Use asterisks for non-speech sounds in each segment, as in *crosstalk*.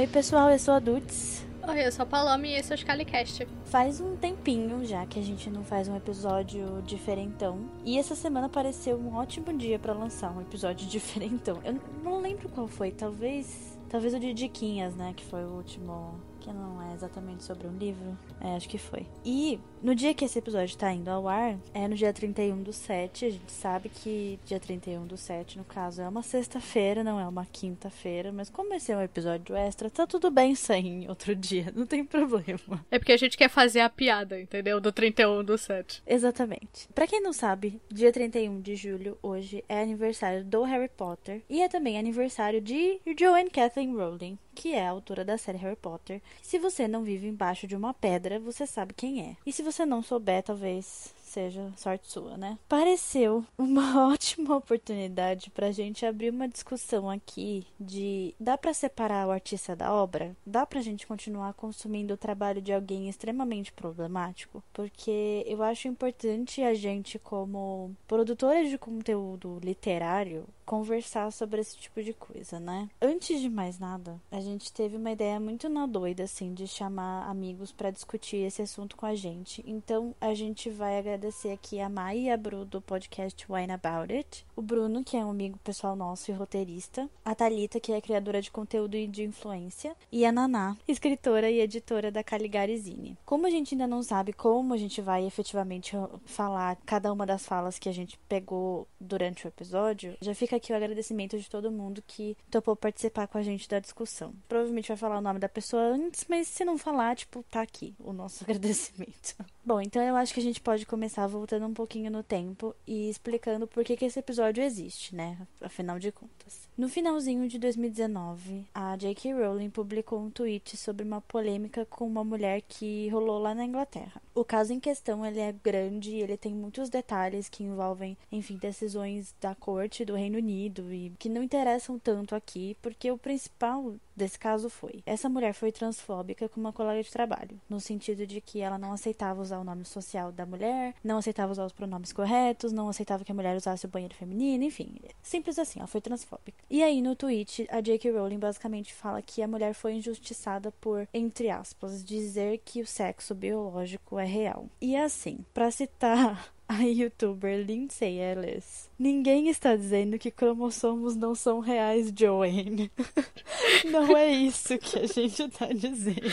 Oi, pessoal, eu sou a Dudes. Oi, eu sou a Paloma e esse é o Scalicast. Faz um tempinho já que a gente não faz um episódio diferentão. E essa semana pareceu um ótimo dia para lançar um episódio *laughs* diferentão. Eu não lembro qual foi, talvez. Talvez o de Diquinhas, né? Que foi o último que não é exatamente sobre um livro. É, acho que foi. E no dia que esse episódio tá indo ao ar, é no dia 31 do 7. A gente sabe que dia 31 do 7, no caso, é uma sexta-feira, não é uma quinta-feira. Mas como esse é um episódio extra, tá tudo bem sair em *laughs* outro dia, não tem problema. É porque a gente quer fazer a piada, entendeu? Do 31 do 7. Exatamente. Pra quem não sabe, dia 31 de julho, hoje, é aniversário do Harry Potter. E é também aniversário de Joanne Kathleen Rowling, que é a autora da série Harry Potter. Se você não vive embaixo de uma pedra, você sabe quem é. E se você não souber, talvez seja sorte sua, né? Pareceu uma *laughs* ótima oportunidade pra gente abrir uma discussão aqui de dá para separar o artista da obra? Dá pra gente continuar consumindo o trabalho de alguém extremamente problemático? Porque eu acho importante a gente como produtores de conteúdo literário conversar sobre esse tipo de coisa, né? Antes de mais nada, a gente teve uma ideia muito na doida assim de chamar amigos para discutir esse assunto com a gente. Então, a gente vai agradecer aqui a Mai e a Bru do podcast Wine About It, o Bruno, que é um amigo pessoal nosso e roteirista, a Talita, que é criadora de conteúdo e de influência, e a Naná, escritora e editora da Caligari Zine. Como a gente ainda não sabe como a gente vai efetivamente falar cada uma das falas que a gente pegou durante o episódio, já fica aqui o agradecimento de todo mundo que topou participar com a gente da discussão. Provavelmente vai falar o nome da pessoa antes, mas se não falar, tipo, tá aqui o nosso *laughs* agradecimento. Bom, então eu acho que a gente pode começar voltando um pouquinho no tempo e explicando por que, que esse episódio existe, né? Afinal de contas. No finalzinho de 2019, a J.K. Rowling publicou um tweet sobre uma polêmica com uma mulher que rolou lá na Inglaterra. O caso em questão ele é grande e ele tem muitos detalhes que envolvem, enfim, decisões da corte do Reino Unido e que não interessam tanto aqui, porque o principal desse caso foi: essa mulher foi transfóbica com uma colega de trabalho, no sentido de que ela não aceitava usar o nome social da mulher, não aceitava usar os pronomes corretos, não aceitava que a mulher usasse o banheiro feminino, enfim, simples assim, ela foi transfóbica. E aí no tweet, a J.K. Rowling basicamente fala que a mulher foi injustiçada por, entre aspas, dizer que o sexo biológico é real. E assim, para citar *laughs* a youtuber Lindsay Ellis. Ninguém está dizendo que cromossomos não são reais, Joanne. *laughs* não é isso que a gente está dizendo.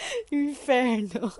*laughs* Inferno.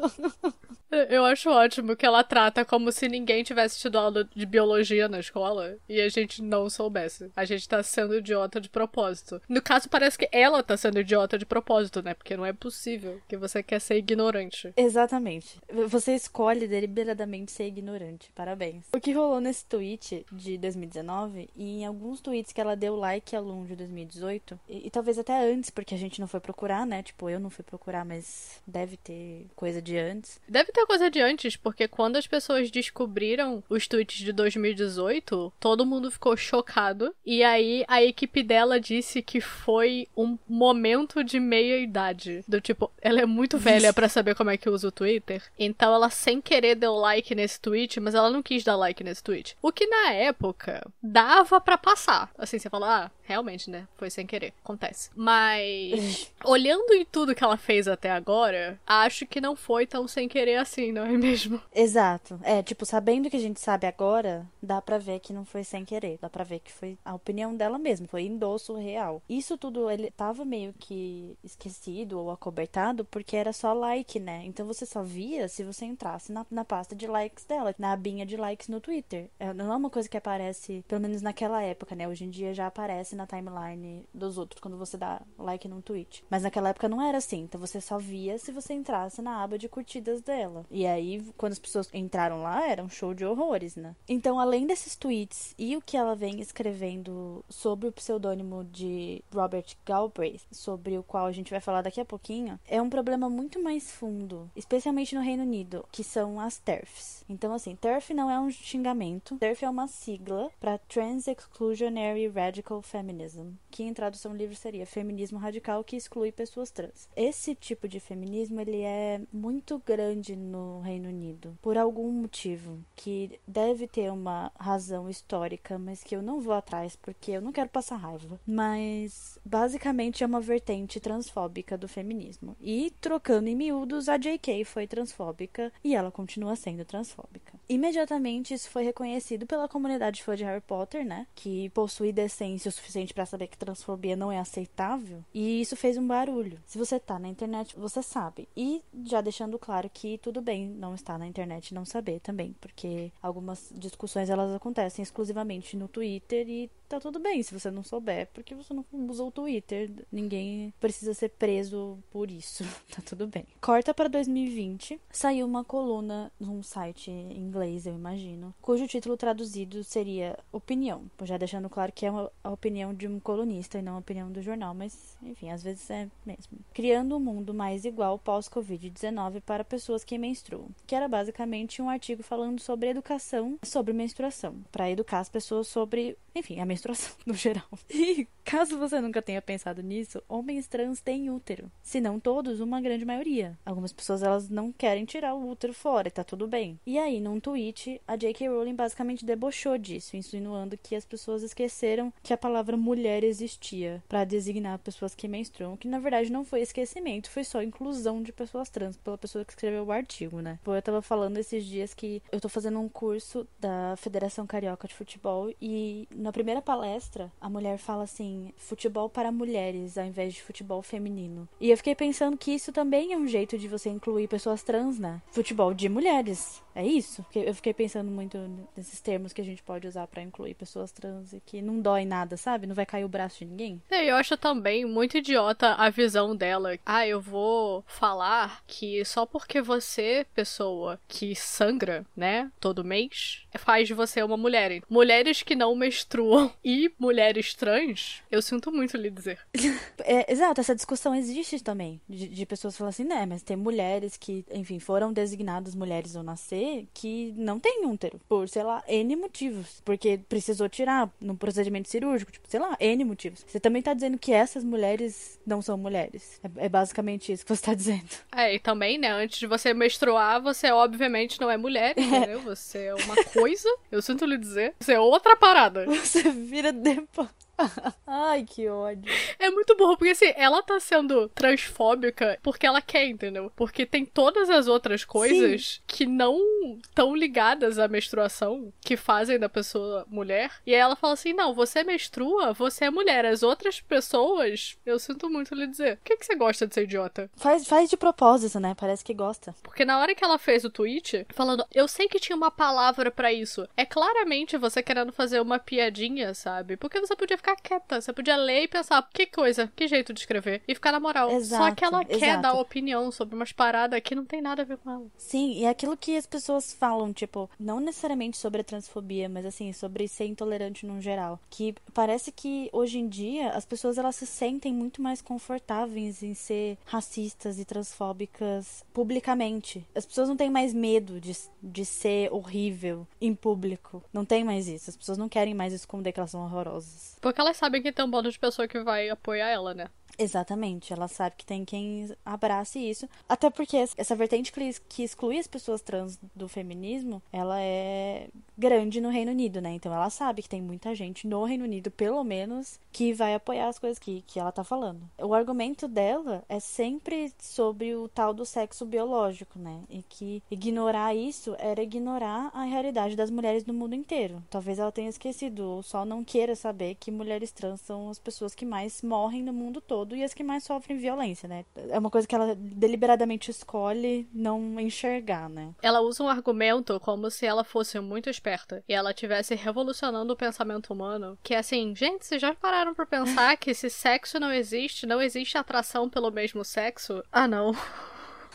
Eu acho ótimo que ela trata como se ninguém tivesse tido aula de biologia na escola e a gente não soubesse. A gente tá sendo idiota de propósito. No caso, parece que ela tá sendo idiota de propósito, né? Porque não é possível que você quer ser ignorante. Exatamente. Você escolhe deliberadamente ser ignorante. Parabéns. O que rolou nesse tweet de 2019 e em alguns tweets que ela deu like ao longo de 2018, e, e talvez até antes, porque a gente não foi procurar, né? Tipo, eu não fui procurar, mas deve ter coisa de antes. Deve ter coisa de antes, porque quando as pessoas descobriram os tweets de 2018, todo mundo ficou chocado. E aí a equipe dela disse que foi um momento de meia-idade. Do tipo, ela é muito velha para saber como é que usa o Twitter. Então ela sem querer deu like nesse tweet, mas ela não quis dar like nesse tweet. O que na época dava para passar. Assim, você fala, ah, realmente, né? Foi sem querer. Acontece. Mas *laughs* olhando em tudo que ela fez até agora, acho que não foi tão sem querer assim não é mesmo? Exato. É, tipo, sabendo que a gente sabe agora, dá pra ver que não foi sem querer. Dá pra ver que foi a opinião dela mesmo, foi endosso real. Isso tudo ele tava meio que esquecido ou acobertado porque era só like, né? Então você só via se você entrasse na, na pasta de likes dela, na abinha de likes no Twitter. É, não é uma coisa que aparece, pelo menos naquela época, né? Hoje em dia já aparece na timeline dos outros quando você dá like num tweet. Mas naquela época não era assim. Então você só via se você entrasse na aba de curtidas dela. E aí, quando as pessoas entraram lá, era um show de horrores, né? Então, além desses tweets e o que ela vem escrevendo sobre o pseudônimo de Robert Galbraith, sobre o qual a gente vai falar daqui a pouquinho, é um problema muito mais fundo, especialmente no Reino Unido, que são as TERFs. Então, assim, TERF não é um xingamento, TERF é uma sigla para Trans Exclusionary Radical Feminism Feminism, que em tradução livre seria feminismo radical que exclui pessoas trans. Esse tipo de feminismo ele é muito grande no Reino Unido por algum motivo que deve ter uma razão histórica, mas que eu não vou atrás porque eu não quero passar raiva. Mas basicamente é uma vertente transfóbica do feminismo. E trocando em miúdos, a JK foi transfóbica e ela continua sendo transfóbica. Imediatamente isso foi reconhecido pela comunidade fã de Harry Potter, né? Que possui decência o suficiente para saber que transfobia não é aceitável. E isso fez um barulho. Se você tá na internet, você sabe. E já deixando claro que tudo bem não estar na internet não saber também, porque algumas discussões elas acontecem exclusivamente no Twitter e tá tudo bem se você não souber, porque você não usou o Twitter. Ninguém precisa ser preso por isso. *laughs* tá tudo bem. Corta para 2020, saiu uma coluna num site em inglês, eu imagino, cujo título traduzido seria Opinião. Já deixando claro que é uma, a opinião de um colunista e não a opinião do jornal, mas enfim, às vezes é mesmo. Criando um mundo mais igual pós-Covid-19 para pessoas que menstruam, que era basicamente um artigo falando sobre educação sobre menstruação, para educar as pessoas sobre, enfim, a menstruação *laughs* no geral. E caso você nunca tenha pensado nisso, homens trans têm útero. Se não todos, uma grande maioria. Algumas pessoas elas não querem tirar o útero fora e tá tudo bem. E aí, num tweet, a J.K. Rowling basicamente debochou disso, insinuando que as pessoas esqueceram que a palavra mulher existia para designar pessoas que menstruam, que na verdade não foi esquecimento, foi só inclusão de pessoas trans pela pessoa que escreveu o artigo, né? Eu tava falando esses dias que eu tô fazendo um curso da Federação Carioca de Futebol e na primeira palestra a mulher fala assim: futebol para mulheres ao invés de futebol feminino. E eu fiquei pensando que isso também é um jeito de você incluir pessoas trans, né? Futebol de mulheres. É isso? Eu fiquei pensando muito nesses termos que a gente pode usar para incluir pessoas trans e que não dói nada, sabe? Não vai cair o braço de ninguém. É, eu acho também muito idiota a visão dela. Ah, eu vou falar que só porque você, pessoa que sangra, né, todo mês, faz de você uma mulher. Mulheres que não menstruam *laughs* e mulheres trans, eu sinto muito lhe dizer. *laughs* é, exato, essa discussão existe também. De, de pessoas falando assim, né, mas tem mulheres que, enfim, foram designadas mulheres ao nascer que não tem útero, por, sei lá, N motivos. Porque precisou tirar no procedimento cirúrgico, tipo, sei lá, N motivos. Você também tá dizendo que essas mulheres não são mulheres. É, é basicamente isso que você tá dizendo. É, e também, né, antes de você menstruar, você obviamente não é mulher, entendeu? É. Você é uma coisa, eu sinto lhe dizer. Você é outra parada. Você vira depois. *laughs* Ai, que ódio. É muito burro, porque assim, ela tá sendo transfóbica porque ela quer, entendeu? Porque tem todas as outras coisas Sim. que não estão ligadas à menstruação, que fazem da pessoa mulher. E aí ela fala assim: não, você menstrua, você é mulher. As outras pessoas, eu sinto muito lhe dizer. Por que, que você gosta de ser idiota? Faz, faz de propósito, né? Parece que gosta. Porque na hora que ela fez o tweet, falando, eu sei que tinha uma palavra para isso. É claramente você querendo fazer uma piadinha, sabe? Porque você podia ficar ficar quieta. Você podia ler e pensar, que coisa, que jeito de escrever. E ficar na moral. Exato, Só que ela exato. quer dar opinião sobre umas paradas que não tem nada a ver com ela. Sim, e é aquilo que as pessoas falam, tipo, não necessariamente sobre a transfobia, mas assim, sobre ser intolerante no geral. Que parece que hoje em dia as pessoas elas se sentem muito mais confortáveis em ser racistas e transfóbicas publicamente. As pessoas não têm mais medo de, de ser horrível em público. Não tem mais isso. As pessoas não querem mais esconder que elas são horrorosas. Porque porque elas sabem que tem um bando de pessoa que vai apoiar ela, né? Exatamente, ela sabe que tem quem abrace isso. Até porque essa vertente que exclui as pessoas trans do feminismo, ela é grande no Reino Unido, né? Então ela sabe que tem muita gente no Reino Unido, pelo menos, que vai apoiar as coisas que, que ela tá falando. O argumento dela é sempre sobre o tal do sexo biológico, né? E que ignorar isso era ignorar a realidade das mulheres no mundo inteiro. Talvez ela tenha esquecido, ou só não queira saber que mulheres trans são as pessoas que mais morrem no mundo todo todo e as que mais sofrem violência, né? É uma coisa que ela deliberadamente escolhe não enxergar, né? Ela usa um argumento como se ela fosse muito esperta e ela estivesse revolucionando o pensamento humano, que é assim, gente, vocês já pararam para pensar que se sexo não existe, não existe atração pelo mesmo sexo? Ah, não.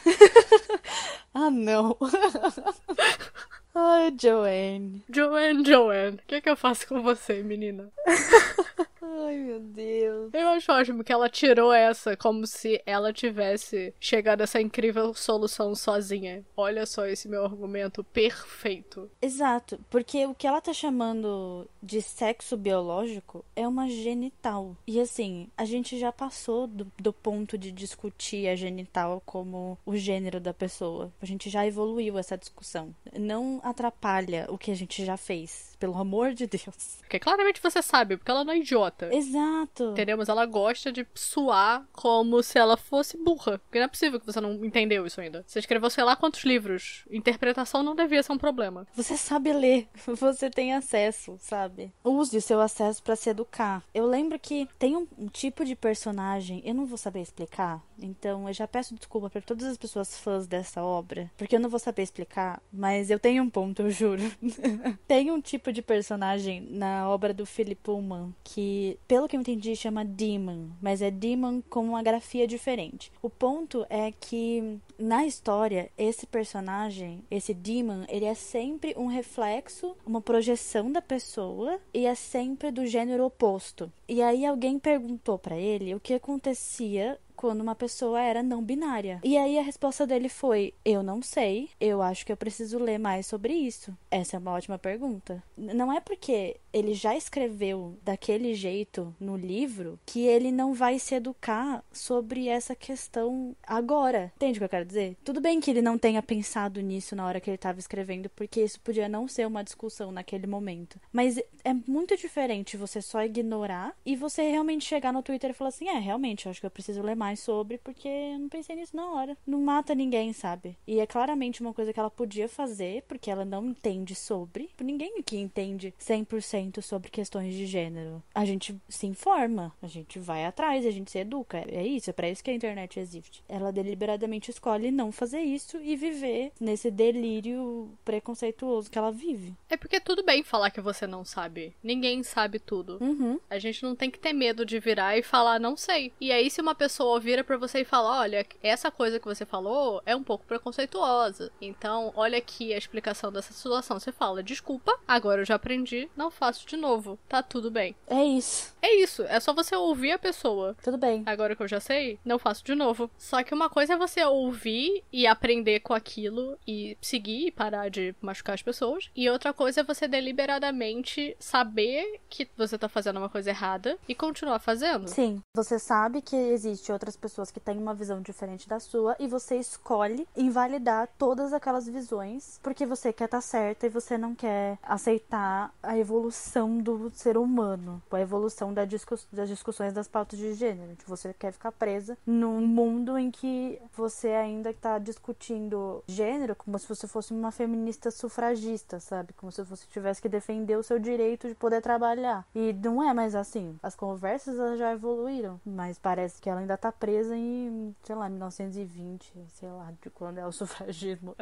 *laughs* ah, não. *laughs* Ai, Joanne. Joanne, Joanne. O que, é que eu faço com você, menina? *laughs* Ai, meu Deus. Eu acho ótimo que ela tirou essa como se ela tivesse chegado a essa incrível solução sozinha. Olha só esse meu argumento perfeito. Exato, porque o que ela tá chamando de sexo biológico é uma genital. E assim, a gente já passou do, do ponto de discutir a genital como o gênero da pessoa. A gente já evoluiu essa discussão. Não atrapalha o que a gente já fez, pelo amor de Deus. Porque claramente você sabe, porque ela não é idiota. Exato. Entendeu? Mas ela gosta de suar como se ela fosse burra. Porque não é possível que você não entendeu isso ainda. Você escreveu sei lá quantos livros. Interpretação não devia ser um problema. Você sabe ler, *laughs* você tem acesso, sabe? Use o seu acesso para se educar. Eu lembro que tem um, um, tipo de personagem, eu não vou saber explicar, então eu já peço desculpa para todas as pessoas fãs dessa obra, porque eu não vou saber explicar, mas eu tenho um ponto, eu juro. *laughs* tem um tipo de personagem na obra do Philip Pullman que, pelo que eu entendi, chama Demon, mas é Demon com uma grafia diferente. O ponto é que na história, esse personagem, esse Demon, ele é sempre um reflexo, uma projeção da pessoa e é sempre do gênero oposto. E aí alguém perguntou para ele o que acontecia quando uma pessoa era não binária. E aí a resposta dele foi: Eu não sei, eu acho que eu preciso ler mais sobre isso. Essa é uma ótima pergunta. Não é porque ele já escreveu daquele jeito no livro que ele não vai se educar sobre essa questão agora. Entende o que eu quero dizer? Tudo bem que ele não tenha pensado nisso na hora que ele estava escrevendo, porque isso podia não ser uma discussão naquele momento. Mas é muito diferente você só ignorar e você realmente chegar no Twitter e falar assim: É, realmente, eu acho que eu preciso ler mais mais sobre, porque eu não pensei nisso na hora. Não mata ninguém, sabe? E é claramente uma coisa que ela podia fazer, porque ela não entende sobre. Ninguém aqui entende 100% sobre questões de gênero. A gente se informa, a gente vai atrás, a gente se educa. É isso, é para isso que a internet existe. Ela deliberadamente escolhe não fazer isso e viver nesse delírio preconceituoso que ela vive. É porque tudo bem falar que você não sabe. Ninguém sabe tudo. Uhum. A gente não tem que ter medo de virar e falar não sei. E aí, se uma pessoa vira para você e fala: olha, essa coisa que você falou é um pouco preconceituosa. Então, olha aqui a explicação dessa situação. Você fala: desculpa, agora eu já aprendi, não faço de novo. Tá tudo bem. É isso. É isso. É só você ouvir a pessoa. Tudo bem. Agora que eu já sei, não faço de novo. Só que uma coisa é você ouvir e aprender com aquilo e seguir e parar de machucar as pessoas. E outra coisa é você deliberadamente saber que você tá fazendo uma coisa errada e continuar fazendo. Sim. Você sabe que existe outras outras pessoas que têm uma visão diferente da sua e você escolhe invalidar todas aquelas visões porque você quer estar tá certa e você não quer aceitar a evolução do ser humano, a evolução das, discuss das discussões das pautas de gênero. Você quer ficar presa num mundo em que você ainda está discutindo gênero como se você fosse uma feminista sufragista, sabe? Como se você tivesse que defender o seu direito de poder trabalhar. E não é mais assim. As conversas já evoluíram, mas parece que ela ainda tá presa em, sei lá, 1920, sei lá, de quando é o *laughs* sufragismo.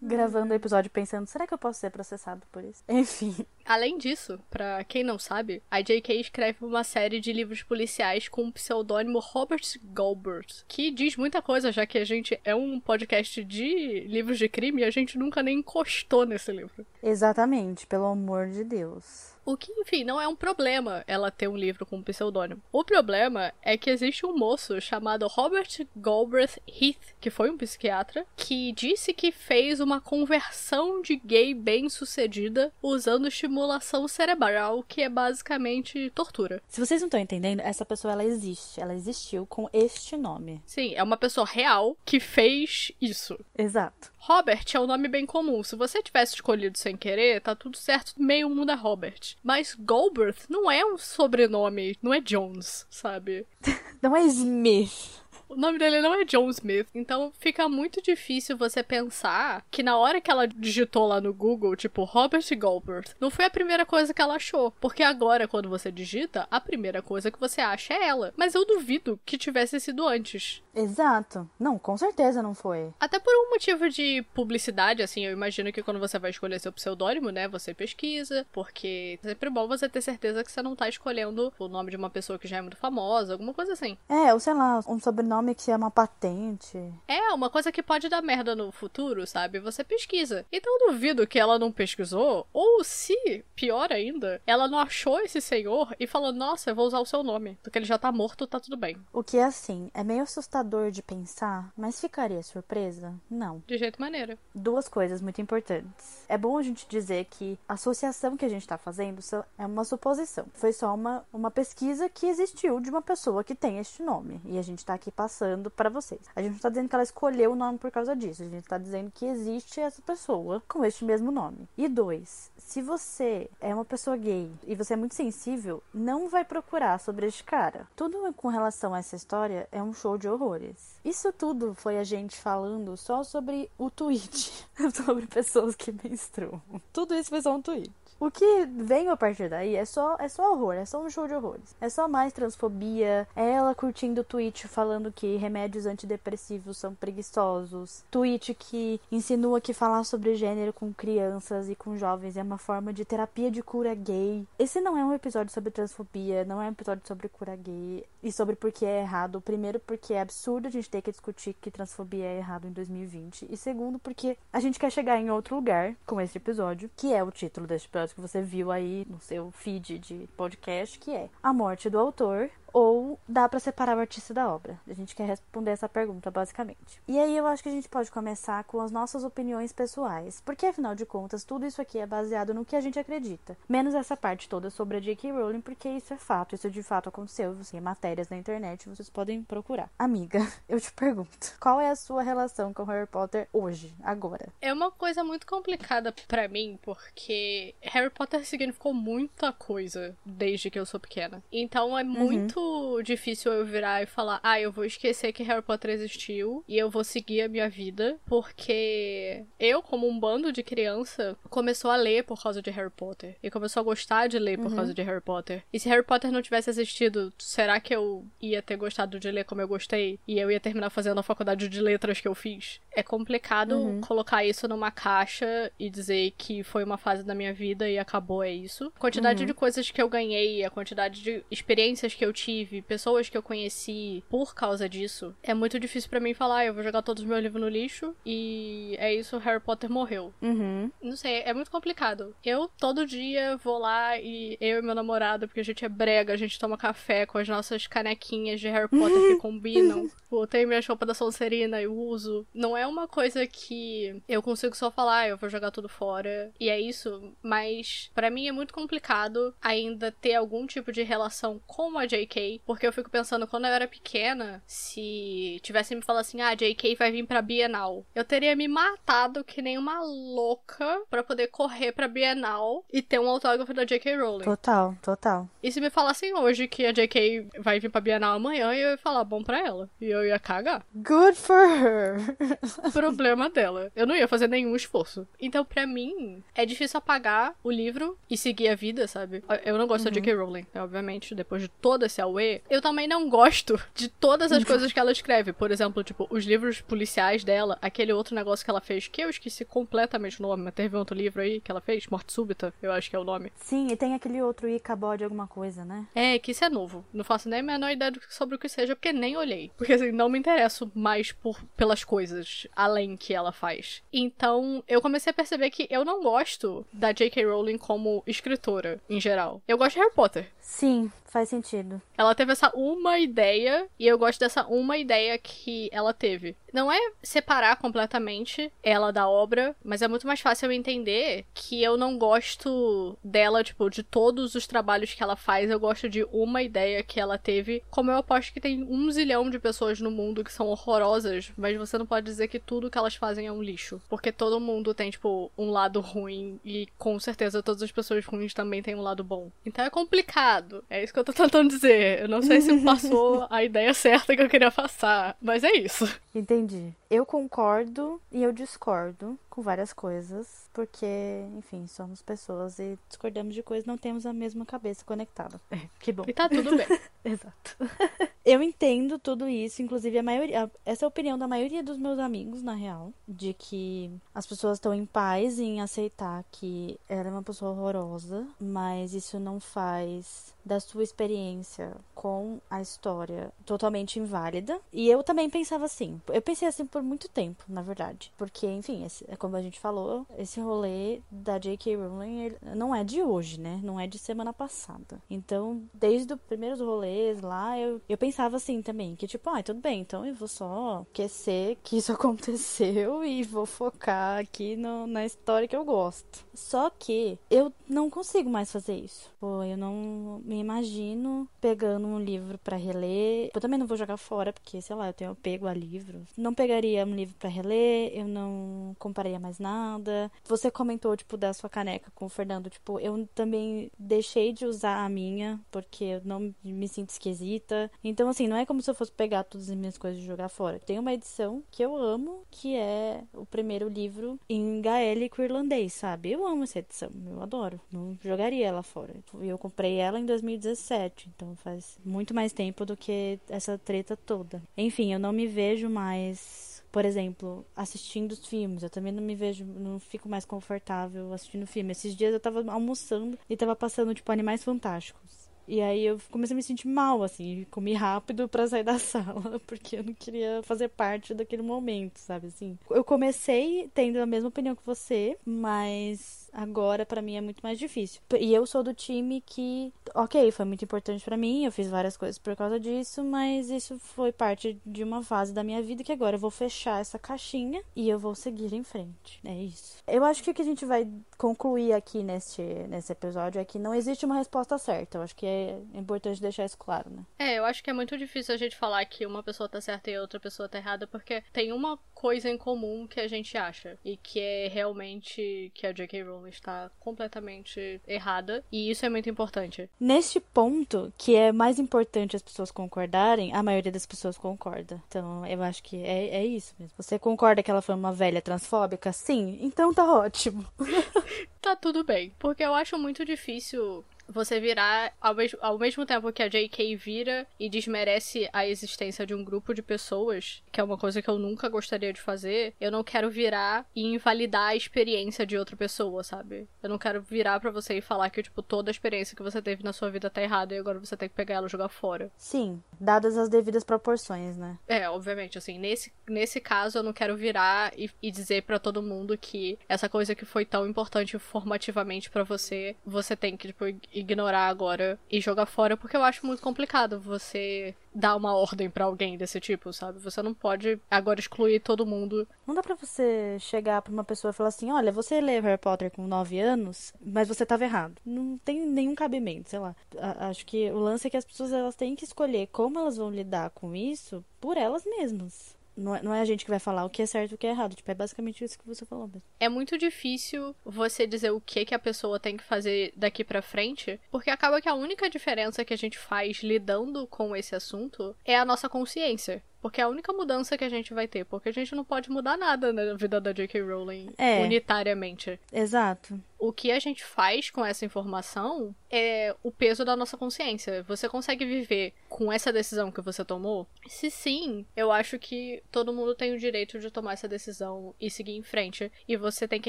Gravando o episódio pensando, será que eu posso ser processado por isso? *laughs* Enfim. Além disso, para quem não sabe, a J.K. escreve uma série de livros policiais com o pseudônimo Robert Goldberg, que diz muita coisa, já que a gente é um podcast de livros de crime e a gente nunca nem encostou nesse livro. Exatamente, pelo amor de Deus. O que, enfim, não é um problema ela ter um livro com um pseudônimo. O problema é que existe um moço chamado Robert Galbraith Heath, que foi um psiquiatra, que disse que fez uma conversão de gay bem sucedida usando estimulação cerebral, que é basicamente tortura. Se vocês não estão entendendo, essa pessoa ela existe. Ela existiu com este nome. Sim, é uma pessoa real que fez isso. Exato. Robert é um nome bem comum. Se você tivesse escolhido sem querer, tá tudo certo, meio mundo é Robert. Mas Goldberth não é um sobrenome, não é Jones, sabe? *laughs* não é Smith. O nome dele não é John Smith. Então fica muito difícil você pensar que na hora que ela digitou lá no Google, tipo, Robert Goldberg, não foi a primeira coisa que ela achou. Porque agora, quando você digita, a primeira coisa que você acha é ela. Mas eu duvido que tivesse sido antes. Exato. Não, com certeza não foi. Até por um motivo de publicidade, assim, eu imagino que quando você vai escolher seu pseudônimo, né, você pesquisa, porque é sempre bom você ter certeza que você não tá escolhendo o nome de uma pessoa que já é muito famosa, alguma coisa assim. É, ou sei lá, um sobrenome nome que é uma patente. É, uma coisa que pode dar merda no futuro, sabe? Você pesquisa. Então eu duvido que ela não pesquisou, ou se, pior ainda, ela não achou esse senhor e falou: Nossa, eu vou usar o seu nome, porque ele já tá morto, tá tudo bem. O que é assim, é meio assustador de pensar, mas ficaria surpresa? Não. De jeito maneira. Duas coisas muito importantes. É bom a gente dizer que a associação que a gente tá fazendo é uma suposição. Foi só uma, uma pesquisa que existiu de uma pessoa que tem este nome. E a gente tá aqui passando para vocês. A gente não tá dizendo que ela escolheu o nome por causa disso. A gente tá dizendo que existe essa pessoa com este mesmo nome. E dois, se você é uma pessoa gay e você é muito sensível, não vai procurar sobre este cara. Tudo com relação a essa história é um show de horrores. Isso tudo foi a gente falando só sobre o tweet, *laughs* sobre pessoas que menstruam. Tudo isso foi só um tweet. O que vem a partir daí é só, é só horror, é só um show de horrores. É só mais transfobia, é ela curtindo o tweet falando que remédios antidepressivos são preguiçosos. Tweet que insinua que falar sobre gênero com crianças e com jovens é uma forma de terapia de cura gay. Esse não é um episódio sobre transfobia, não é um episódio sobre cura gay e sobre por que é errado. Primeiro, porque é absurdo a gente ter que discutir que transfobia é errado em 2020. E segundo, porque a gente quer chegar em outro lugar com esse episódio, que é o título deste episódio que você viu aí no seu feed de podcast, que é A Morte do Autor, ou dá para separar o artista da obra? A gente quer responder essa pergunta, basicamente. E aí eu acho que a gente pode começar com as nossas opiniões pessoais, porque afinal de contas, tudo isso aqui é baseado no que a gente acredita. Menos essa parte toda sobre a J.K. Rowling, porque isso é fato, isso de fato aconteceu. Você tem matérias na internet, vocês podem procurar. Amiga, *laughs* eu te pergunto, qual é a sua relação com Harry Potter hoje, agora? É uma coisa muito complicada para mim, porque Harry Potter significou muita coisa desde que eu sou pequena. Então é uhum. muito muito difícil eu virar e falar, ah, eu vou esquecer que Harry Potter existiu e eu vou seguir a minha vida, porque eu, como um bando de criança, começou a ler por causa de Harry Potter. E começou a gostar de ler por uhum. causa de Harry Potter. E se Harry Potter não tivesse existido, será que eu ia ter gostado de ler como eu gostei? E eu ia terminar fazendo a faculdade de letras que eu fiz? É complicado uhum. colocar isso numa caixa e dizer que foi uma fase da minha vida e acabou, é isso. A quantidade uhum. de coisas que eu ganhei, a quantidade de experiências que eu tive tive, pessoas que eu conheci por causa disso, é muito difícil para mim falar, eu vou jogar todos os meus livros no lixo e é isso, Harry Potter morreu. Uhum. Não sei, é muito complicado. Eu todo dia vou lá e eu e meu namorado, porque a gente é brega, a gente toma café com as nossas canequinhas de Harry Potter que *laughs* combinam. Eu tenho minha roupa da Sonserina, eu uso. Não é uma coisa que eu consigo só falar, eu vou jogar tudo fora. E é isso, mas para mim é muito complicado ainda ter algum tipo de relação com a J.K porque eu fico pensando, quando eu era pequena, se tivesse me falado assim, ah, JK vai vir pra Bienal, eu teria me matado que nem uma louca para poder correr pra Bienal e ter um autógrafo da J.K. Rowling. Total, total. E se me falassem hoje que a J.K. vai vir pra Bienal amanhã, eu ia falar, bom pra ela. E eu ia cagar. Good for her. *laughs* Problema dela. Eu não ia fazer nenhum esforço. Então, pra mim, é difícil apagar o livro e seguir a vida, sabe? Eu não gosto uhum. da J.K. Rowling, obviamente, depois de todo esse Eu também não gosto de todas as *laughs* coisas que ela escreve. Por exemplo, tipo, os livros policiais dela, aquele outro negócio que ela fez, que eu esqueci completamente o nome, mas teve outro livro aí que ela fez, Morte Súbita, eu acho que é o nome. Sim, e tem aquele outro Icabod alguma coisa, né? É, que isso é novo. Não faço nem a menor ideia sobre o que seja, porque nem olhei. Porque assim, não me interesso mais por, pelas coisas além que ela faz. Então, eu comecei a perceber que eu não gosto da J.K. Rowling como escritora, em geral. Eu gosto de Harry Potter. Sim, faz sentido. Ela teve essa uma ideia e eu gosto dessa uma ideia que ela teve. Não é separar completamente ela da obra, mas é muito mais fácil eu entender que eu não gosto dela, tipo, de todos os trabalhos que ela faz, eu gosto de uma ideia que ela teve. Como eu aposto que tem um zilhão de pessoas no mundo que são horrorosas, mas você não pode dizer que tudo que elas fazem é um lixo. Porque todo mundo tem, tipo, um lado ruim e com certeza todas as pessoas ruins também têm um lado bom. Então é complicado. É isso que eu tô tentando dizer. Eu não sei se passou *laughs* a ideia certa que eu queria passar, mas é isso. Entendi. Eu concordo e eu discordo com várias coisas, porque, enfim, somos pessoas e discordamos de coisas, não temos a mesma cabeça conectada. É, que bom. E tá tudo bem. *laughs* Exato. *laughs* eu entendo tudo isso, inclusive a maioria, essa é a opinião da maioria dos meus amigos, na real, de que as pessoas estão em paz em aceitar que ela é uma pessoa horrorosa, mas isso não faz da sua experiência com a história totalmente inválida. E eu também pensava assim. Eu pensei assim por muito tempo, na verdade. Porque, enfim, esse, é como a gente falou, esse rolê da J.K. Rowling não é de hoje, né? Não é de semana passada. Então, desde os primeiros rolês lá, eu, eu pensava assim também, que tipo, ah, tudo bem, então eu vou só esquecer que isso *laughs* aconteceu e vou focar aqui no, na história que eu gosto. Só que eu não consigo mais fazer isso. Pô, eu não me imagino pegando um livro para reler. Eu também não vou jogar fora, porque, sei lá, eu tenho apego a livros. Não pegaria um livro para reler, eu não compraria mais nada. Você comentou, tipo, da sua caneca com o Fernando, tipo, eu também deixei de usar a minha, porque eu não me sinto esquisita. Então, assim, não é como se eu fosse pegar todas as minhas coisas e jogar fora. Tem uma edição que eu amo, que é o primeiro livro em gaélico irlandês, sabe? Eu amo essa edição, eu adoro. Não jogaria ela fora. Eu comprei ela em 2017, então faz muito mais tempo do que essa treta toda. Enfim, eu não me vejo mais por exemplo, assistindo os filmes. Eu também não me vejo, não fico mais confortável assistindo filme. Esses dias eu tava almoçando e tava passando, tipo, Animais Fantásticos. E aí eu comecei a me sentir mal, assim, comi rápido para sair da *laughs* sala, porque eu não queria fazer parte daquele momento, sabe assim? Eu comecei tendo a mesma opinião que você, mas agora para mim é muito mais difícil. E eu sou do time que, ok, foi muito importante para mim, eu fiz várias coisas por causa disso, mas isso foi parte de uma fase da minha vida que agora eu vou fechar essa caixinha e eu vou seguir em frente. É isso. Eu acho que o que a gente vai concluir aqui neste, nesse episódio é que não existe uma resposta certa. Eu acho que é importante deixar isso claro, né? É, eu acho que é muito difícil a gente falar que uma pessoa tá certa e outra pessoa tá errada, porque tem uma coisa em comum que a gente acha. E que é realmente que a J.K. Rowling está completamente errada. E isso é muito importante. Neste ponto, que é mais importante as pessoas concordarem, a maioria das pessoas concorda. Então, eu acho que é, é isso mesmo. Você concorda que ela foi uma velha transfóbica? Sim, então tá ótimo. *laughs* tá tudo bem. Porque eu acho muito difícil você virar ao, mesmo, ao mesmo tempo que a J.K. vira e desmerece a existência de um grupo de pessoas, que é uma coisa que eu nunca gostaria de fazer, eu não quero virar e invalidar a experiência de outra pessoa, sabe? Eu não quero virar para você e falar que, tipo, toda a experiência que você teve na sua vida tá errada e agora você tem que pegar ela e jogar fora. Sim, dadas as devidas proporções, né? É, obviamente, assim, nesse, nesse caso eu não quero virar e, e dizer para todo mundo que essa coisa que foi tão importante formativamente para você, você tem que, tipo, ignorar agora e jogar fora, porque eu acho muito complicado você dar uma ordem para alguém desse tipo, sabe? Você não pode agora excluir todo mundo. Não dá para você chegar para uma pessoa e falar assim: olha, você lê Harry Potter com 9 anos, mas você tava errado. Não tem nenhum cabimento, sei lá. acho que o lance é que as pessoas elas têm que escolher como elas vão lidar com isso por elas mesmas. Não é, não é a gente que vai falar o que é certo e o que é errado. Tipo, é basicamente isso que você falou mesmo. É muito difícil você dizer o que, que a pessoa tem que fazer daqui para frente, porque acaba que a única diferença que a gente faz lidando com esse assunto é a nossa consciência. Porque é a única mudança que a gente vai ter. Porque a gente não pode mudar nada na vida da J.K. Rowling é. unitariamente. Exato. O que a gente faz com essa informação é o peso da nossa consciência. Você consegue viver com essa decisão que você tomou? Se sim, eu acho que todo mundo tem o direito de tomar essa decisão e seguir em frente. E você tem que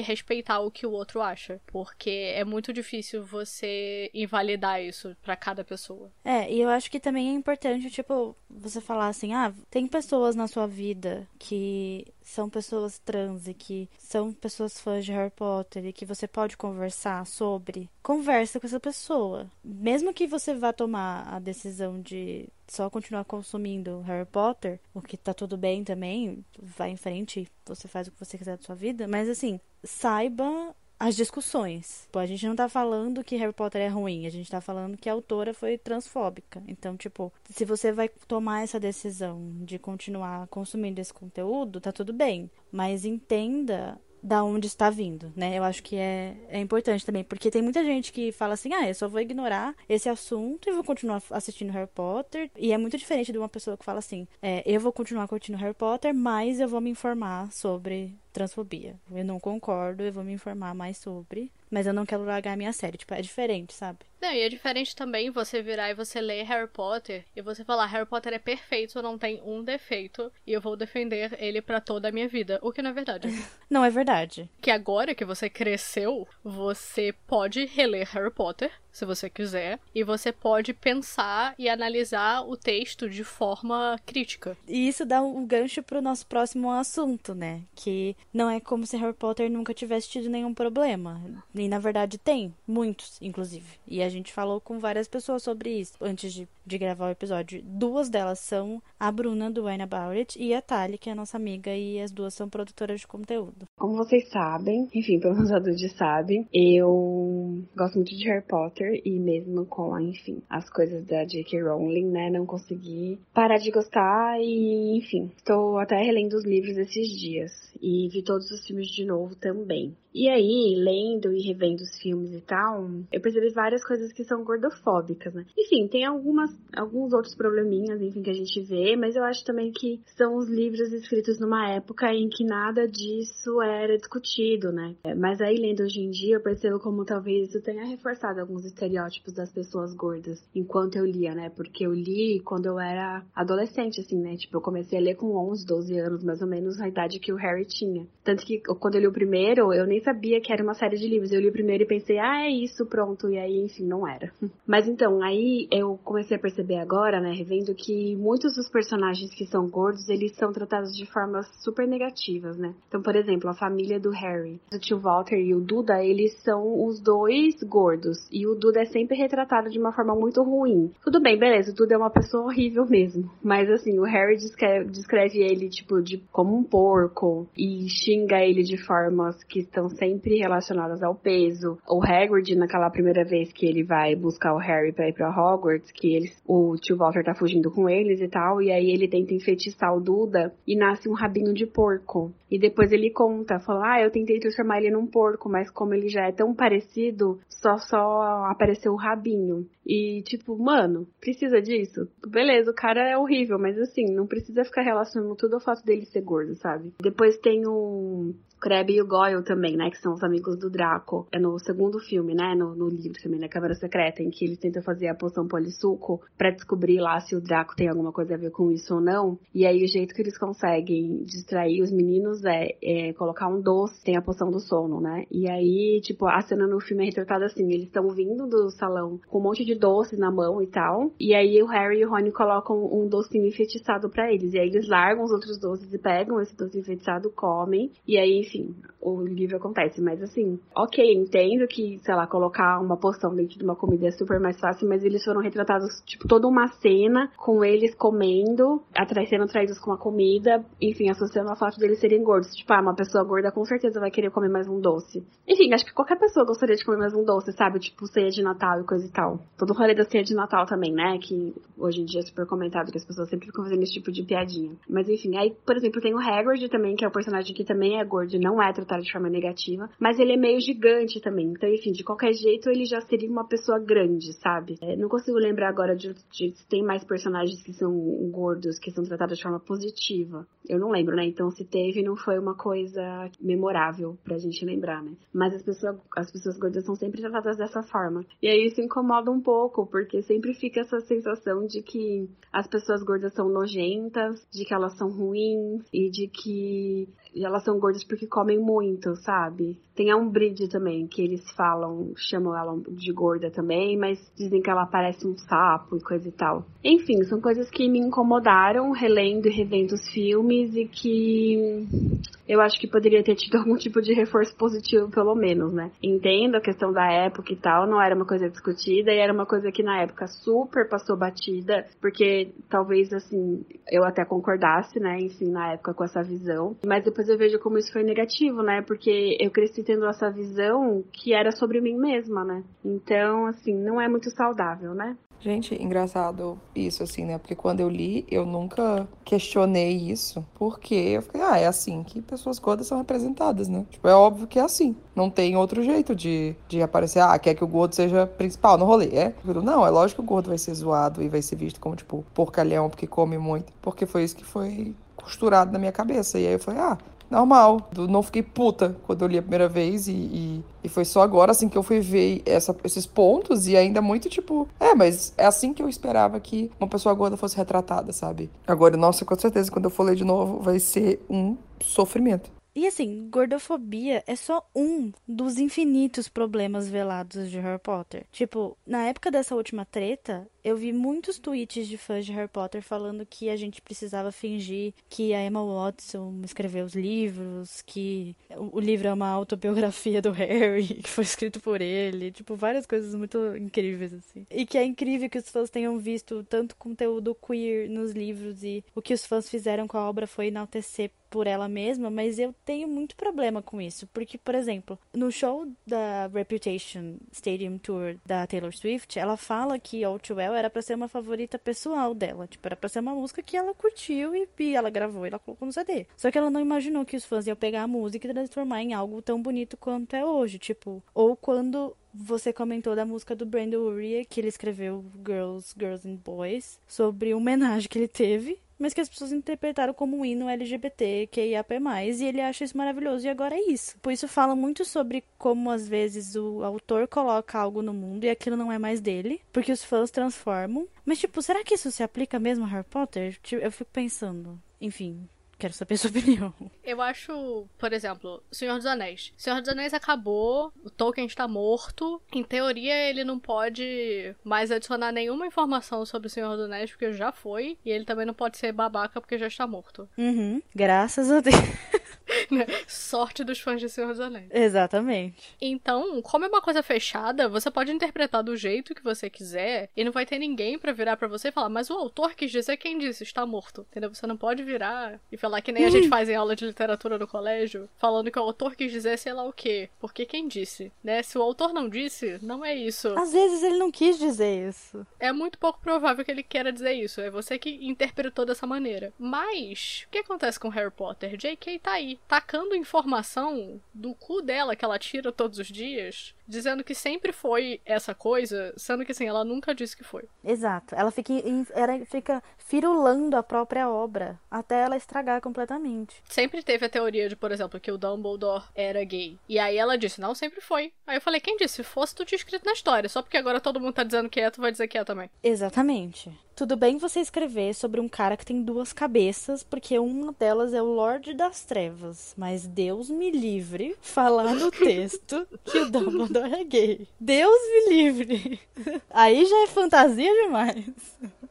respeitar o que o outro acha. Porque é muito difícil você invalidar isso para cada pessoa. É, e eu acho que também é importante, tipo, você falar assim: ah, tem tem pessoas na sua vida que são pessoas trans e que são pessoas fãs de Harry Potter e que você pode conversar sobre, conversa com essa pessoa. Mesmo que você vá tomar a decisão de só continuar consumindo Harry Potter, o que tá tudo bem também, vai em frente, você faz o que você quiser da sua vida, mas assim, saiba as discussões. Pô, a gente não tá falando que Harry Potter é ruim, a gente tá falando que a autora foi transfóbica. Então, tipo, se você vai tomar essa decisão de continuar consumindo esse conteúdo, tá tudo bem. Mas entenda da onde está vindo, né? Eu acho que é, é importante também, porque tem muita gente que fala assim, ah, eu só vou ignorar esse assunto e vou continuar assistindo Harry Potter. E é muito diferente de uma pessoa que fala assim, é, eu vou continuar curtindo Harry Potter, mas eu vou me informar sobre transfobia. Eu não concordo, eu vou me informar mais sobre, mas eu não quero largar a minha série. Tipo, é diferente, sabe? Não, e é diferente também você virar e você ler Harry Potter e você falar Harry Potter é perfeito, não tem um defeito e eu vou defender ele para toda a minha vida. O que não é verdade. *laughs* não é verdade. Que agora que você cresceu, você pode reler Harry Potter se você quiser, e você pode pensar e analisar o texto de forma crítica. E isso dá um gancho pro nosso próximo assunto, né? Que não é como se Harry Potter nunca tivesse tido nenhum problema. E na verdade tem, muitos, inclusive. E a gente falou com várias pessoas sobre isso antes de, de gravar o episódio. Duas delas são a Bruna do Wine About It e a Tali, que é a nossa amiga, e as duas são produtoras de conteúdo. Como vocês sabem, enfim, pelo menos a Dudy sabe, eu gosto muito de Harry Potter e mesmo com, enfim, as coisas da J.K. Rowling, né, não consegui parar de gostar e, enfim, estou até relendo os livros esses dias e vi todos os filmes de novo também. E aí, lendo e revendo os filmes e tal, eu percebi várias coisas que são gordofóbicas, né? Enfim, tem algumas, alguns outros probleminhas, enfim, que a gente vê, mas eu acho também que são os livros escritos numa época em que nada disso era discutido, né? É, mas aí, lendo hoje em dia, eu percebo como talvez isso tenha reforçado alguns estereótipos das pessoas gordas enquanto eu lia, né? Porque eu li quando eu era adolescente, assim, né? Tipo, eu comecei a ler com 11, 12 anos, mais ou menos, a idade que o Harry tinha. Tanto que quando eu li o primeiro, eu nem sabia que era uma série de livros. Eu li o primeiro e pensei, ah, é isso, pronto. E aí, enfim, não era. *laughs* Mas então, aí eu comecei a perceber agora, né, revendo que muitos dos personagens que são gordos, eles são tratados de formas super negativas, né? Então, por exemplo, a família do Harry, o tio Walter e o Duda, eles são os dois gordos. E o Duda é sempre retratado de uma forma muito ruim. Tudo bem, beleza, o Duda é uma pessoa horrível mesmo. Mas assim, o Harry descreve, descreve ele, tipo, de como um porco. E xinga ele de formas que estão sempre relacionadas ao peso. O Hagrid, naquela primeira vez que ele vai buscar o Harry pra ir pra Hogwarts, que o tio Walter tá fugindo com eles e tal, e aí ele tenta enfeitiçar o Duda e nasce um rabinho de porco. E depois ele conta, fala, ah, eu tentei transformar ele num porco, mas como ele já é tão parecido, só só apareceu o rabinho. E tipo, mano, precisa disso? Beleza, o cara é horrível, mas assim, não precisa ficar relacionando tudo ao fato dele ser gordo, sabe? Depois tem o Crabbe e o Goyle também, né? Que são os amigos do Draco. É no segundo filme, né? No, no livro também, na Câmara Secreta, em que eles tentam fazer a poção polissuco para descobrir lá se o Draco tem alguma coisa a ver com isso ou não. E aí o jeito que eles conseguem distrair os meninos é, é colocar um doce, tem a poção do sono, né? E aí, tipo, a cena no filme é retratada assim: eles estão vindo do salão com um monte de doces na mão e tal. E aí o Harry e o Rony colocam um docinho enfeitiçado para eles. E aí eles largam os outros doces e pegam esse doce enfeitiçado, comem. E aí, enfim, o livro acontece. Mas assim, ok, entendo que, sei lá, colocar uma poção dentro de uma comida é super mais fácil, mas eles foram retratados, tipo, toda uma cena com eles comendo, sendo atraídos com a comida, enfim, associando ao fato deles serem gordos. Tipo, ah, uma pessoa gorda com certeza vai querer comer mais um doce. Enfim, acho que qualquer pessoa gostaria de comer mais um doce, sabe? Tipo, ceia de Natal e coisa e tal. Todo o rolê da ceia de Natal também, né? Que hoje em dia é super comentado, que as pessoas sempre ficam fazendo esse tipo de piadinha. Mas enfim, aí, por exemplo, tem o Hagrid também, que é o personagem que também é gordo não é tratado de forma negativa, mas ele é meio gigante também. Então, enfim, de qualquer jeito, ele já seria uma pessoa grande, sabe? É, não consigo lembrar agora de, de se tem mais personagens que são gordos, que são tratados de forma positiva. Eu não lembro, né? Então, se teve, não foi uma coisa memorável pra gente lembrar, né? Mas as pessoas, as pessoas gordas são sempre tratadas dessa forma. E aí isso incomoda um pouco, porque sempre fica essa sensação de que as pessoas gordas são nojentas, de que elas são ruins e de que elas são gordas porque comem muito, sabe? Tem a Umbridge também, que eles falam, chamam ela de gorda também, mas dizem que ela parece um sapo e coisa e tal. Enfim, são coisas que me incomodaram relendo e revendo os filmes e que eu acho que poderia ter tido *laughs* algum tipo de reforço positivo, pelo menos, né? Entendo a questão da época e tal, não era uma coisa discutida e era uma coisa que na época super passou batida, porque talvez, assim, eu até concordasse, né, enfim, na época com essa visão, mas depois eu vejo como isso foi negativo, né? Porque eu cresci tendo essa visão que era sobre mim mesma, né? Então, assim, não é muito saudável, né? Gente, engraçado isso, assim, né? Porque quando eu li, eu nunca questionei isso. Porque eu fiquei, ah, é assim que pessoas gordas são representadas, né? Tipo, é óbvio que é assim. Não tem outro jeito de, de aparecer, ah, quer que o gordo seja principal no rolê, é? Não, é lógico que o gordo vai ser zoado e vai ser visto como, tipo, porcalhão porque come muito. Porque foi isso que foi costurado na minha cabeça. E aí eu falei, ah, normal. Não fiquei puta quando eu li a primeira vez e, e, e foi só agora, assim, que eu fui ver essa, esses pontos e ainda muito tipo, é, mas é assim que eu esperava que uma pessoa gorda fosse retratada, sabe? Agora, nossa, com certeza, quando eu for ler de novo, vai ser um sofrimento. E assim, gordofobia é só um dos infinitos problemas velados de Harry Potter. Tipo, na época dessa última treta, eu vi muitos tweets de fãs de Harry Potter falando que a gente precisava fingir que a Emma Watson escreveu os livros, que o livro é uma autobiografia do Harry, *laughs* que foi escrito por ele, tipo, várias coisas muito incríveis, assim. E que é incrível que os fãs tenham visto tanto conteúdo queer nos livros e o que os fãs fizeram com a obra foi enaltecer por ela mesma, mas eu tenho muito problema com isso, porque, por exemplo, no show da Reputation Stadium Tour da Taylor Swift, ela fala que All Too Well era para ser uma favorita pessoal dela, tipo, era para ser uma música que ela curtiu e, e ela gravou e ela colocou no CD. Só que ela não imaginou que os fãs iam pegar a música e transformar em algo tão bonito quanto é hoje, tipo, ou quando você comentou da música do Brandon Urie, que ele escreveu Girls, Girls and Boys, sobre uma homenagem que ele teve mas que as pessoas interpretaram como um hino LGBT, QIAP+, e ele acha isso maravilhoso, e agora é isso. Por isso fala muito sobre como, às vezes, o autor coloca algo no mundo e aquilo não é mais dele, porque os fãs transformam. Mas, tipo, será que isso se aplica mesmo a Harry Potter? Tipo, eu fico pensando. Enfim, Quero saber *laughs* sua opinião. Eu acho, por exemplo, Senhor dos Anéis. Senhor dos Anéis acabou, o Tolkien está morto. Em teoria, ele não pode mais adicionar nenhuma informação sobre o Senhor dos Anéis, porque já foi. E ele também não pode ser babaca, porque já está morto. Uhum. Graças a Deus. *laughs* *laughs* Sorte dos fãs de Senhor dos Anéis. Exatamente. Então, como é uma coisa fechada, você pode interpretar do jeito que você quiser e não vai ter ninguém para virar para você e falar, mas o autor quis dizer quem disse, está morto. Entendeu? Você não pode virar e falar que nem a gente faz em aula de literatura no colégio, falando que o autor quis dizer sei lá o quê. Porque quem disse, né? Se o autor não disse, não é isso. Às vezes ele não quis dizer isso. É muito pouco provável que ele queira dizer isso. É você que interpretou dessa maneira. Mas, o que acontece com Harry Potter? J.K. tá aí tacando informação do cu dela que ela tira todos os dias, dizendo que sempre foi essa coisa, sendo que assim, ela nunca disse que foi. Exato. Ela fica, ela fica firulando a própria obra até ela estragar completamente. Sempre teve a teoria de, por exemplo, que o Dumbledore era gay. E aí ela disse, não, sempre foi. Aí eu falei, quem disse? Se fosse, tu tinha escrito na história. Só porque agora todo mundo tá dizendo que é, tu vai dizer que é também. Exatamente. Tudo bem você escrever sobre um cara que tem duas cabeças, porque uma delas é o Lorde das Trevas. Mas Deus me livre falar no texto que o *laughs* Dumbledore é gay. Deus me livre. *laughs* Aí já é fantasia demais.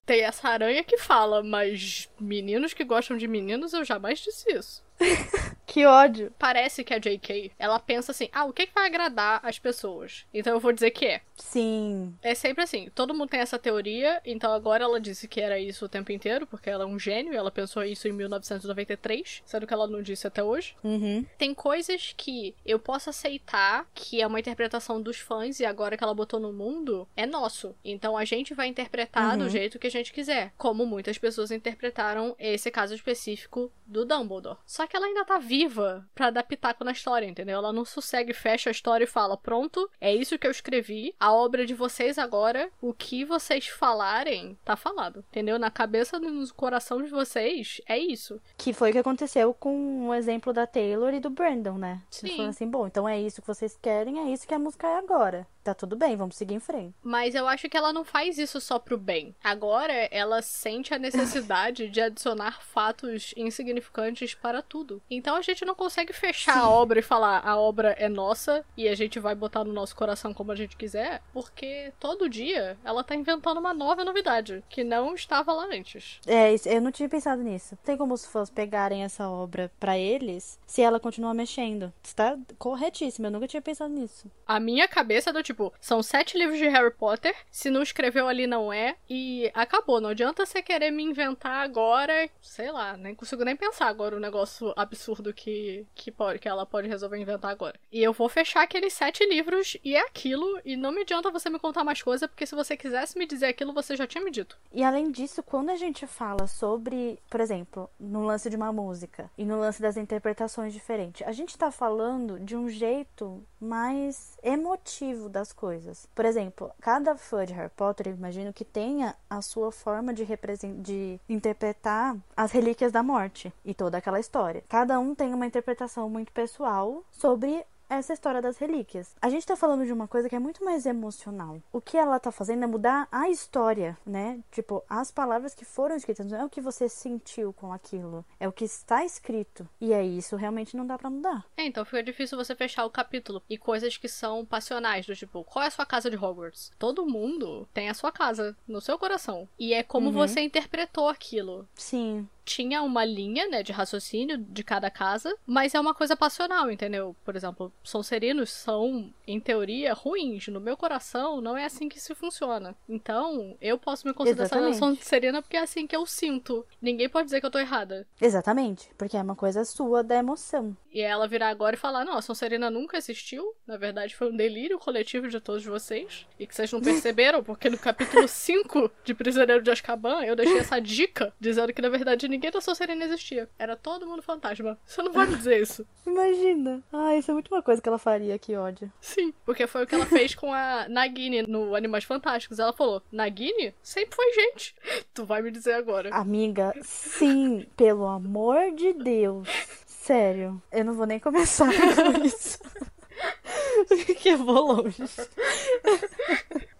Tem essa aranha que fala, mas meninos que gostam de meninos, eu jamais disse isso. *laughs* que ódio. Parece que a JK, ela pensa assim: ah, o que, que vai agradar as pessoas? Então eu vou dizer que é. Sim. É sempre assim. Todo mundo tem essa teoria, então agora ela disse que era isso o tempo inteiro, porque ela é um gênio e ela pensou isso em 1993, sendo que ela não disse até hoje. Uhum. Tem coisas que eu posso aceitar que é uma interpretação dos fãs e agora que ela botou no mundo, é nosso. Então a gente vai interpretar uhum. do jeito que a gente quiser. Como muitas pessoas interpretaram esse caso específico do Dumbledore. Só que ela ainda tá viva para dar pitaco na história, entendeu? Ela não sossegue, fecha a história e fala: pronto, é isso que eu escrevi, a obra de vocês agora, o que vocês falarem, tá falado, entendeu? Na cabeça e no coração de vocês, é isso. Que foi o que aconteceu com o exemplo da Taylor e do Brandon, né? Sim. Eles falaram assim: bom, então é isso que vocês querem, é isso que a música é agora tá tudo bem, vamos seguir em frente. Mas eu acho que ela não faz isso só pro bem. Agora ela sente a necessidade de adicionar fatos insignificantes para tudo. Então a gente não consegue fechar Sim. a obra e falar a obra é nossa e a gente vai botar no nosso coração como a gente quiser, porque todo dia ela tá inventando uma nova novidade que não estava lá antes. É, eu não tinha pensado nisso. Tem como os fãs pegarem essa obra para eles se ela continuar mexendo. Está corretíssimo, eu nunca tinha pensado nisso. A minha cabeça é do tipo, são sete livros de Harry Potter, se não escreveu ali não é, e acabou. Não adianta você querer me inventar agora, sei lá, nem consigo nem pensar agora o negócio absurdo que, que, pode, que ela pode resolver inventar agora. E eu vou fechar aqueles sete livros e é aquilo, e não me adianta você me contar mais coisa, porque se você quisesse me dizer aquilo, você já tinha me dito. E além disso, quando a gente fala sobre, por exemplo, no lance de uma música e no lance das interpretações diferentes, a gente tá falando de um jeito mais emotivo da das coisas. Por exemplo, cada fã de Harry Potter, eu imagino que tenha a sua forma de, de interpretar as relíquias da morte e toda aquela história. Cada um tem uma interpretação muito pessoal sobre essa história das relíquias. A gente tá falando de uma coisa que é muito mais emocional. O que ela tá fazendo é mudar a história, né? Tipo, as palavras que foram escritas, não é o que você sentiu com aquilo, é o que está escrito. E é isso realmente não dá para mudar. É, então fica difícil você fechar o capítulo e coisas que são passionais, do tipo, qual é a sua casa de Hogwarts? Todo mundo tem a sua casa no seu coração. E é como Uhum. você interpretou aquilo. Sim, tinha uma linha, né, de raciocínio de cada casa, mas é uma coisa passional, entendeu? Por exemplo, Sonserinos são, em teoria, ruins. No meu coração, não é assim que se funciona. Então, eu posso me considerar Exatamente. Sonserina porque é assim que eu sinto. Ninguém pode dizer que eu tô errada. exatamente. Porque é uma coisa sua da emoção. E ela virar agora e falar: não, a Sonserina nunca existiu. Na verdade, foi um delírio coletivo de todos vocês. E que vocês não *laughs* perceberam, porque no capítulo 5 de Prisioneiro de Azkaban, eu deixei essa dica dizendo que na verdade ninguém da Sonserina existia. Era todo mundo fantasma. Você não me dizer isso. *laughs* Imagina. Ah, isso é muito uma coisa que ela faria, que ódio. Sim, porque foi o que ela fez com a Nagini no Animais Fantásticos. Ela falou: Nagini sempre foi gente. *laughs* Tu vai me dizer agora. Amiga, sim, pelo amor de Deus. Sério, eu não vou nem começar *laughs* com isso. Porque eu vou longe.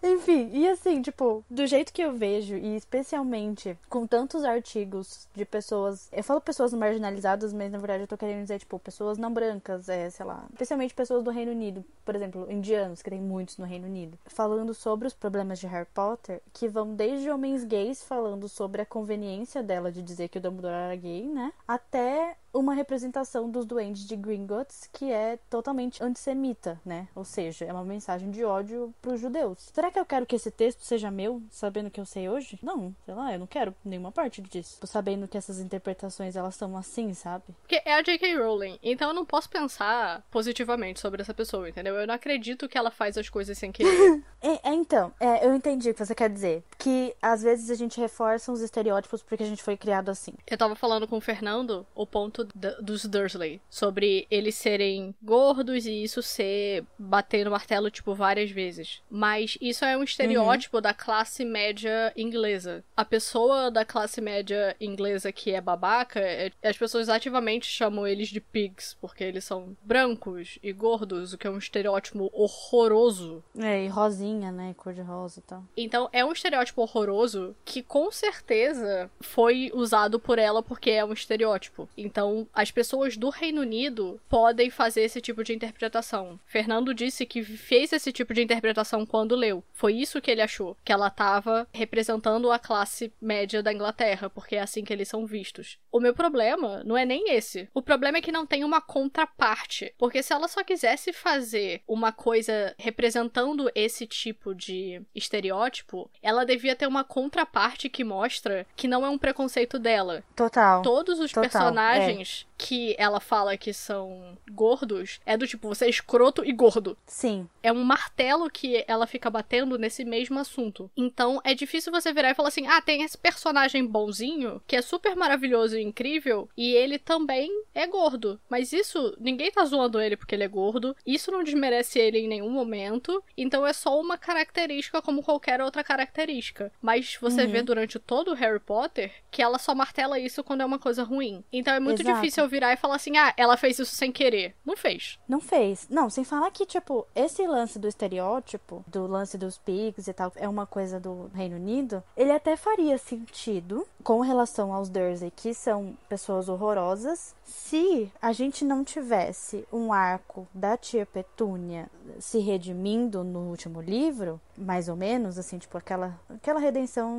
Enfim, e assim, tipo, do jeito que eu vejo, e especialmente com tantos artigos de pessoas. Eu falo pessoas marginalizadas, mas na verdade eu tô querendo dizer, tipo, pessoas não brancas, é, sei lá. Especialmente pessoas do Reino Unido, por exemplo, indianos, que tem muitos no Reino Unido. Falando sobre os problemas de Harry Potter, que vão desde homens gays falando sobre a conveniência dela de dizer que o Dumbledore era gay, né? Até uma representação dos duendes de Gringotts que é totalmente antissemita, né? Ou seja, é uma mensagem de ódio pros judeus. Será que eu quero que esse texto seja meu, sabendo que eu sei hoje? Não, sei lá, eu não quero nenhuma parte disso. Sabendo que essas interpretações elas são assim, sabe? Porque é a J.K. Rowling, então eu não posso pensar positivamente sobre essa pessoa, entendeu? Eu não acredito que ela faz as coisas sem querer. É, *laughs* é, então, é, eu entendi o que você quer dizer. Que às vezes a gente reforça os estereótipos porque a gente foi criado assim. Eu tava falando com o Fernando o ponto dos Dursley, sobre eles serem gordos e isso ser bater no martelo, tipo, várias vezes. Mas isso é um estereótipo da classe média inglesa. A pessoa da classe média inglesa que é babaca, é- as pessoas ativamente chamam eles de pigs, porque eles são brancos e gordos, o que é um estereótipo horroroso É, e rosinha, né? Cor de rosa e tal. então é um estereótipo horroroso que com certeza foi usado por ela porque é um estereótipo. Então as pessoas do Reino Unido podem fazer esse tipo de interpretação. Fernando disse que fez esse tipo de interpretação quando leu. Foi isso que ele achou, que ela estava representando a classe média da Inglaterra, porque é assim que eles são vistos. O meu problema não é nem esse. O problema é que não tem uma contraparte, porque se ela só quisesse fazer uma coisa representando esse tipo de estereótipo, ela devia ter uma contraparte que mostra que não é um preconceito dela. Total. Todos os Total, personagens que ela fala que são gordos é do tipo, você é escroto e gordo. Sim. É um martelo que ela fica batendo nesse mesmo assunto. Então é difícil você virar e falar assim: ah, tem esse personagem bonzinho que é super maravilhoso e incrível e ele também é gordo. Mas isso, ninguém tá zoando ele porque ele é gordo. Isso não desmerece ele em nenhum momento. Então é só uma característica como qualquer outra característica. Mas você Uhum. vê durante todo o Harry Potter que ela só martela isso quando é uma coisa ruim. Então é muito Exato. Difícil eu virar e falar assim: ah, ela fez isso sem querer. Não fez. Não fez. Não, sem falar que, tipo, esse lance do estereótipo, do lance dos pigs e tal, é uma coisa do Reino Unido, ele até faria sentido com relação aos Dursley, que são pessoas horrorosas, se a gente não tivesse um arco da tia Petúnia se redimindo no último livro, mais ou menos, assim, tipo, aquela, aquela redenção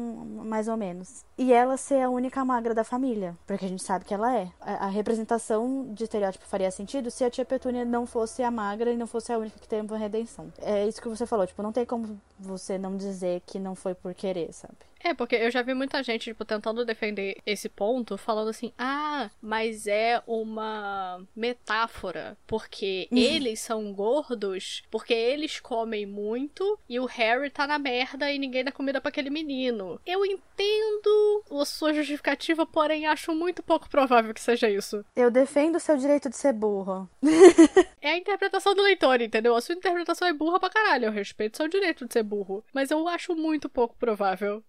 mais ou menos. E ela ser a única magra da família, porque a gente sabe que ela é. A, a representação de estereótipo faria sentido se a tia Petúnia não fosse a magra e não fosse a única que teve uma redenção. É isso que você falou, tipo, não tem como você não dizer que não foi por querer, sabe? É, porque eu já vi muita gente, tipo, tentando defender esse ponto, falando assim, ah, mas é uma metáfora, porque eles são gordos, porque eles comem muito e o Harry tá na merda e ninguém dá comida pra aquele menino. Eu entendo a sua justificativa, porém acho muito pouco provável que seja isso. Eu defendo o seu direito de ser burro. *laughs* É a interpretação do leitor, entendeu? A sua interpretação é burra pra caralho, eu respeito seu direito de ser burro, mas eu acho muito pouco provável.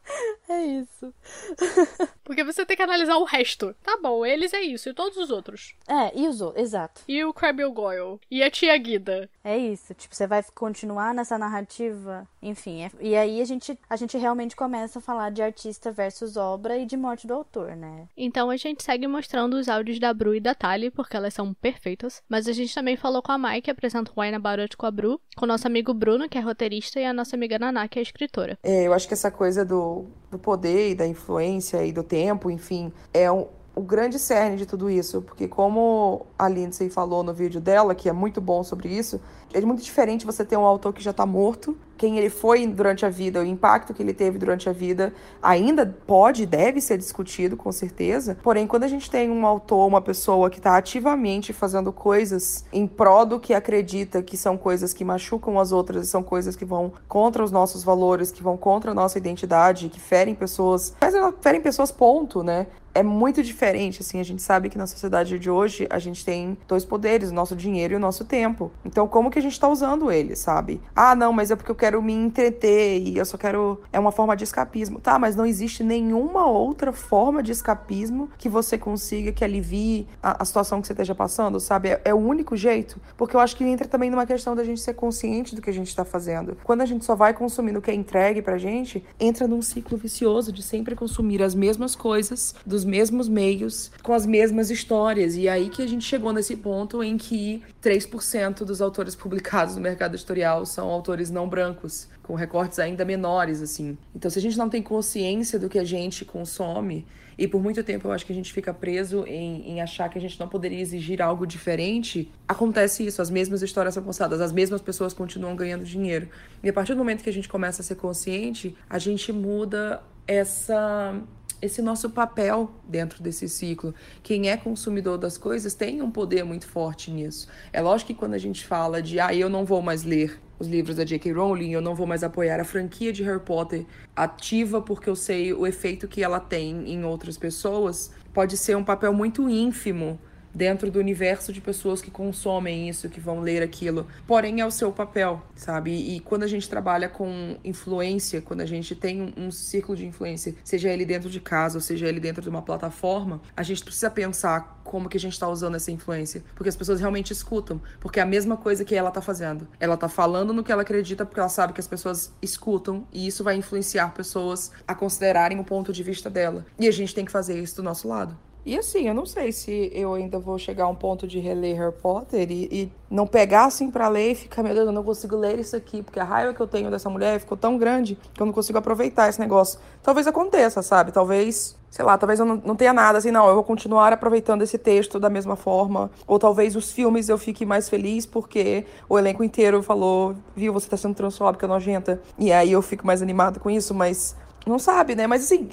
É isso. *laughs* Porque você tem que analisar o resto. Tá bom, eles é isso, e todos os outros. É, e os outros, exato. E o Crabbe Goyle. E a tia Guida. É isso. Tipo, você vai continuar nessa narrativa. Enfim, é... e aí a gente, a gente realmente começa a falar de artista versus obra e de morte do autor, né? Então a gente segue mostrando os áudios da Bru e da Tali, porque elas são perfeitas. Mas a gente também falou com a Mai, que apresenta o Wine About It com a Bru, com o nosso amigo Bruno, que é roteirista, e a nossa amiga Naná, que é escritora. É, eu acho que essa coisa do, do poder e da influência e do tempo, enfim, é um, o grande cerne de tudo isso, porque como a Lindsay falou no vídeo dela, que é muito bom sobre isso, é muito diferente você ter um autor que já está morto, quem ele foi durante a vida, o impacto que ele teve durante a vida, ainda pode e deve ser discutido, com certeza. Porém, quando a gente tem um autor, uma pessoa que está ativamente fazendo coisas em prol do que acredita que são coisas que machucam as outras, são coisas que vão contra os nossos valores, que vão contra a nossa identidade, que ferem pessoas, mas ferem pessoas, ponto, né? é muito diferente, assim, a gente sabe que na sociedade de hoje a gente tem dois poderes, o nosso dinheiro e o nosso tempo. Então, como que a gente tá usando eles, sabe? Ah, não, mas é porque eu quero me entreter e eu só quero é uma forma de escapismo. Tá, mas não existe nenhuma outra forma de escapismo que você consiga que alivie a, a situação que você esteja passando, sabe? É, é, o único jeito, porque eu acho que entra também numa questão da gente ser consciente do que a gente tá fazendo. Quando a gente só vai consumindo o que é entregue pra gente, entra num ciclo vicioso de sempre consumir as mesmas coisas dos os mesmos meios, com as mesmas histórias. E aí que a gente chegou nesse ponto em que 3% dos autores publicados no mercado editorial são autores não brancos, com recortes ainda menores, assim. Então, se a gente não tem consciência do que a gente consome, e por muito tempo eu acho que a gente fica preso em, em, achar que a gente não poderia exigir algo diferente. Acontece isso, as mesmas histórias são contadas, as mesmas pessoas continuam ganhando dinheiro. E a partir do momento que a gente começa a ser consciente, a gente muda essa esse nosso papel dentro desse ciclo. Quem é consumidor das coisas tem um poder muito forte nisso. É lógico que quando a gente fala de, ah, eu não vou mais ler os livros da J.K. Rowling, eu não vou mais apoiar a franquia de Harry Potter ativa porque eu sei o efeito que ela tem em outras pessoas, pode ser um papel muito ínfimo dentro do universo de pessoas que consomem isso, que vão ler aquilo. Porém, é o seu papel, sabe? E quando a gente trabalha com influência, quando a gente tem um, círculo de influência, seja ele dentro de casa ou seja ele dentro de uma plataforma, a gente precisa pensar como que a gente está usando essa influência. Porque as pessoas realmente escutam. Porque é a mesma coisa que ela está fazendo. Ela está falando no que ela acredita porque ela sabe que as pessoas escutam e isso vai influenciar pessoas a considerarem o ponto de vista dela. E a gente tem que fazer isso do nosso lado. E assim, eu não sei se eu ainda vou chegar a um ponto de reler Harry Potter e, e não pegar assim para ler e ficar, meu Deus, eu não consigo ler isso aqui, porque a raiva que eu tenho dessa mulher ficou tão grande que eu não consigo aproveitar esse negócio. Talvez aconteça, sabe? Talvez, sei lá, talvez eu não, não tenha nada assim, não, eu vou continuar aproveitando esse texto da mesma forma. Ou talvez os filmes eu fique mais feliz porque o elenco inteiro falou, viu, você tá sendo transfóbica, nojenta. E aí eu fico mais animado com isso, mas não sabe, né? Mas assim,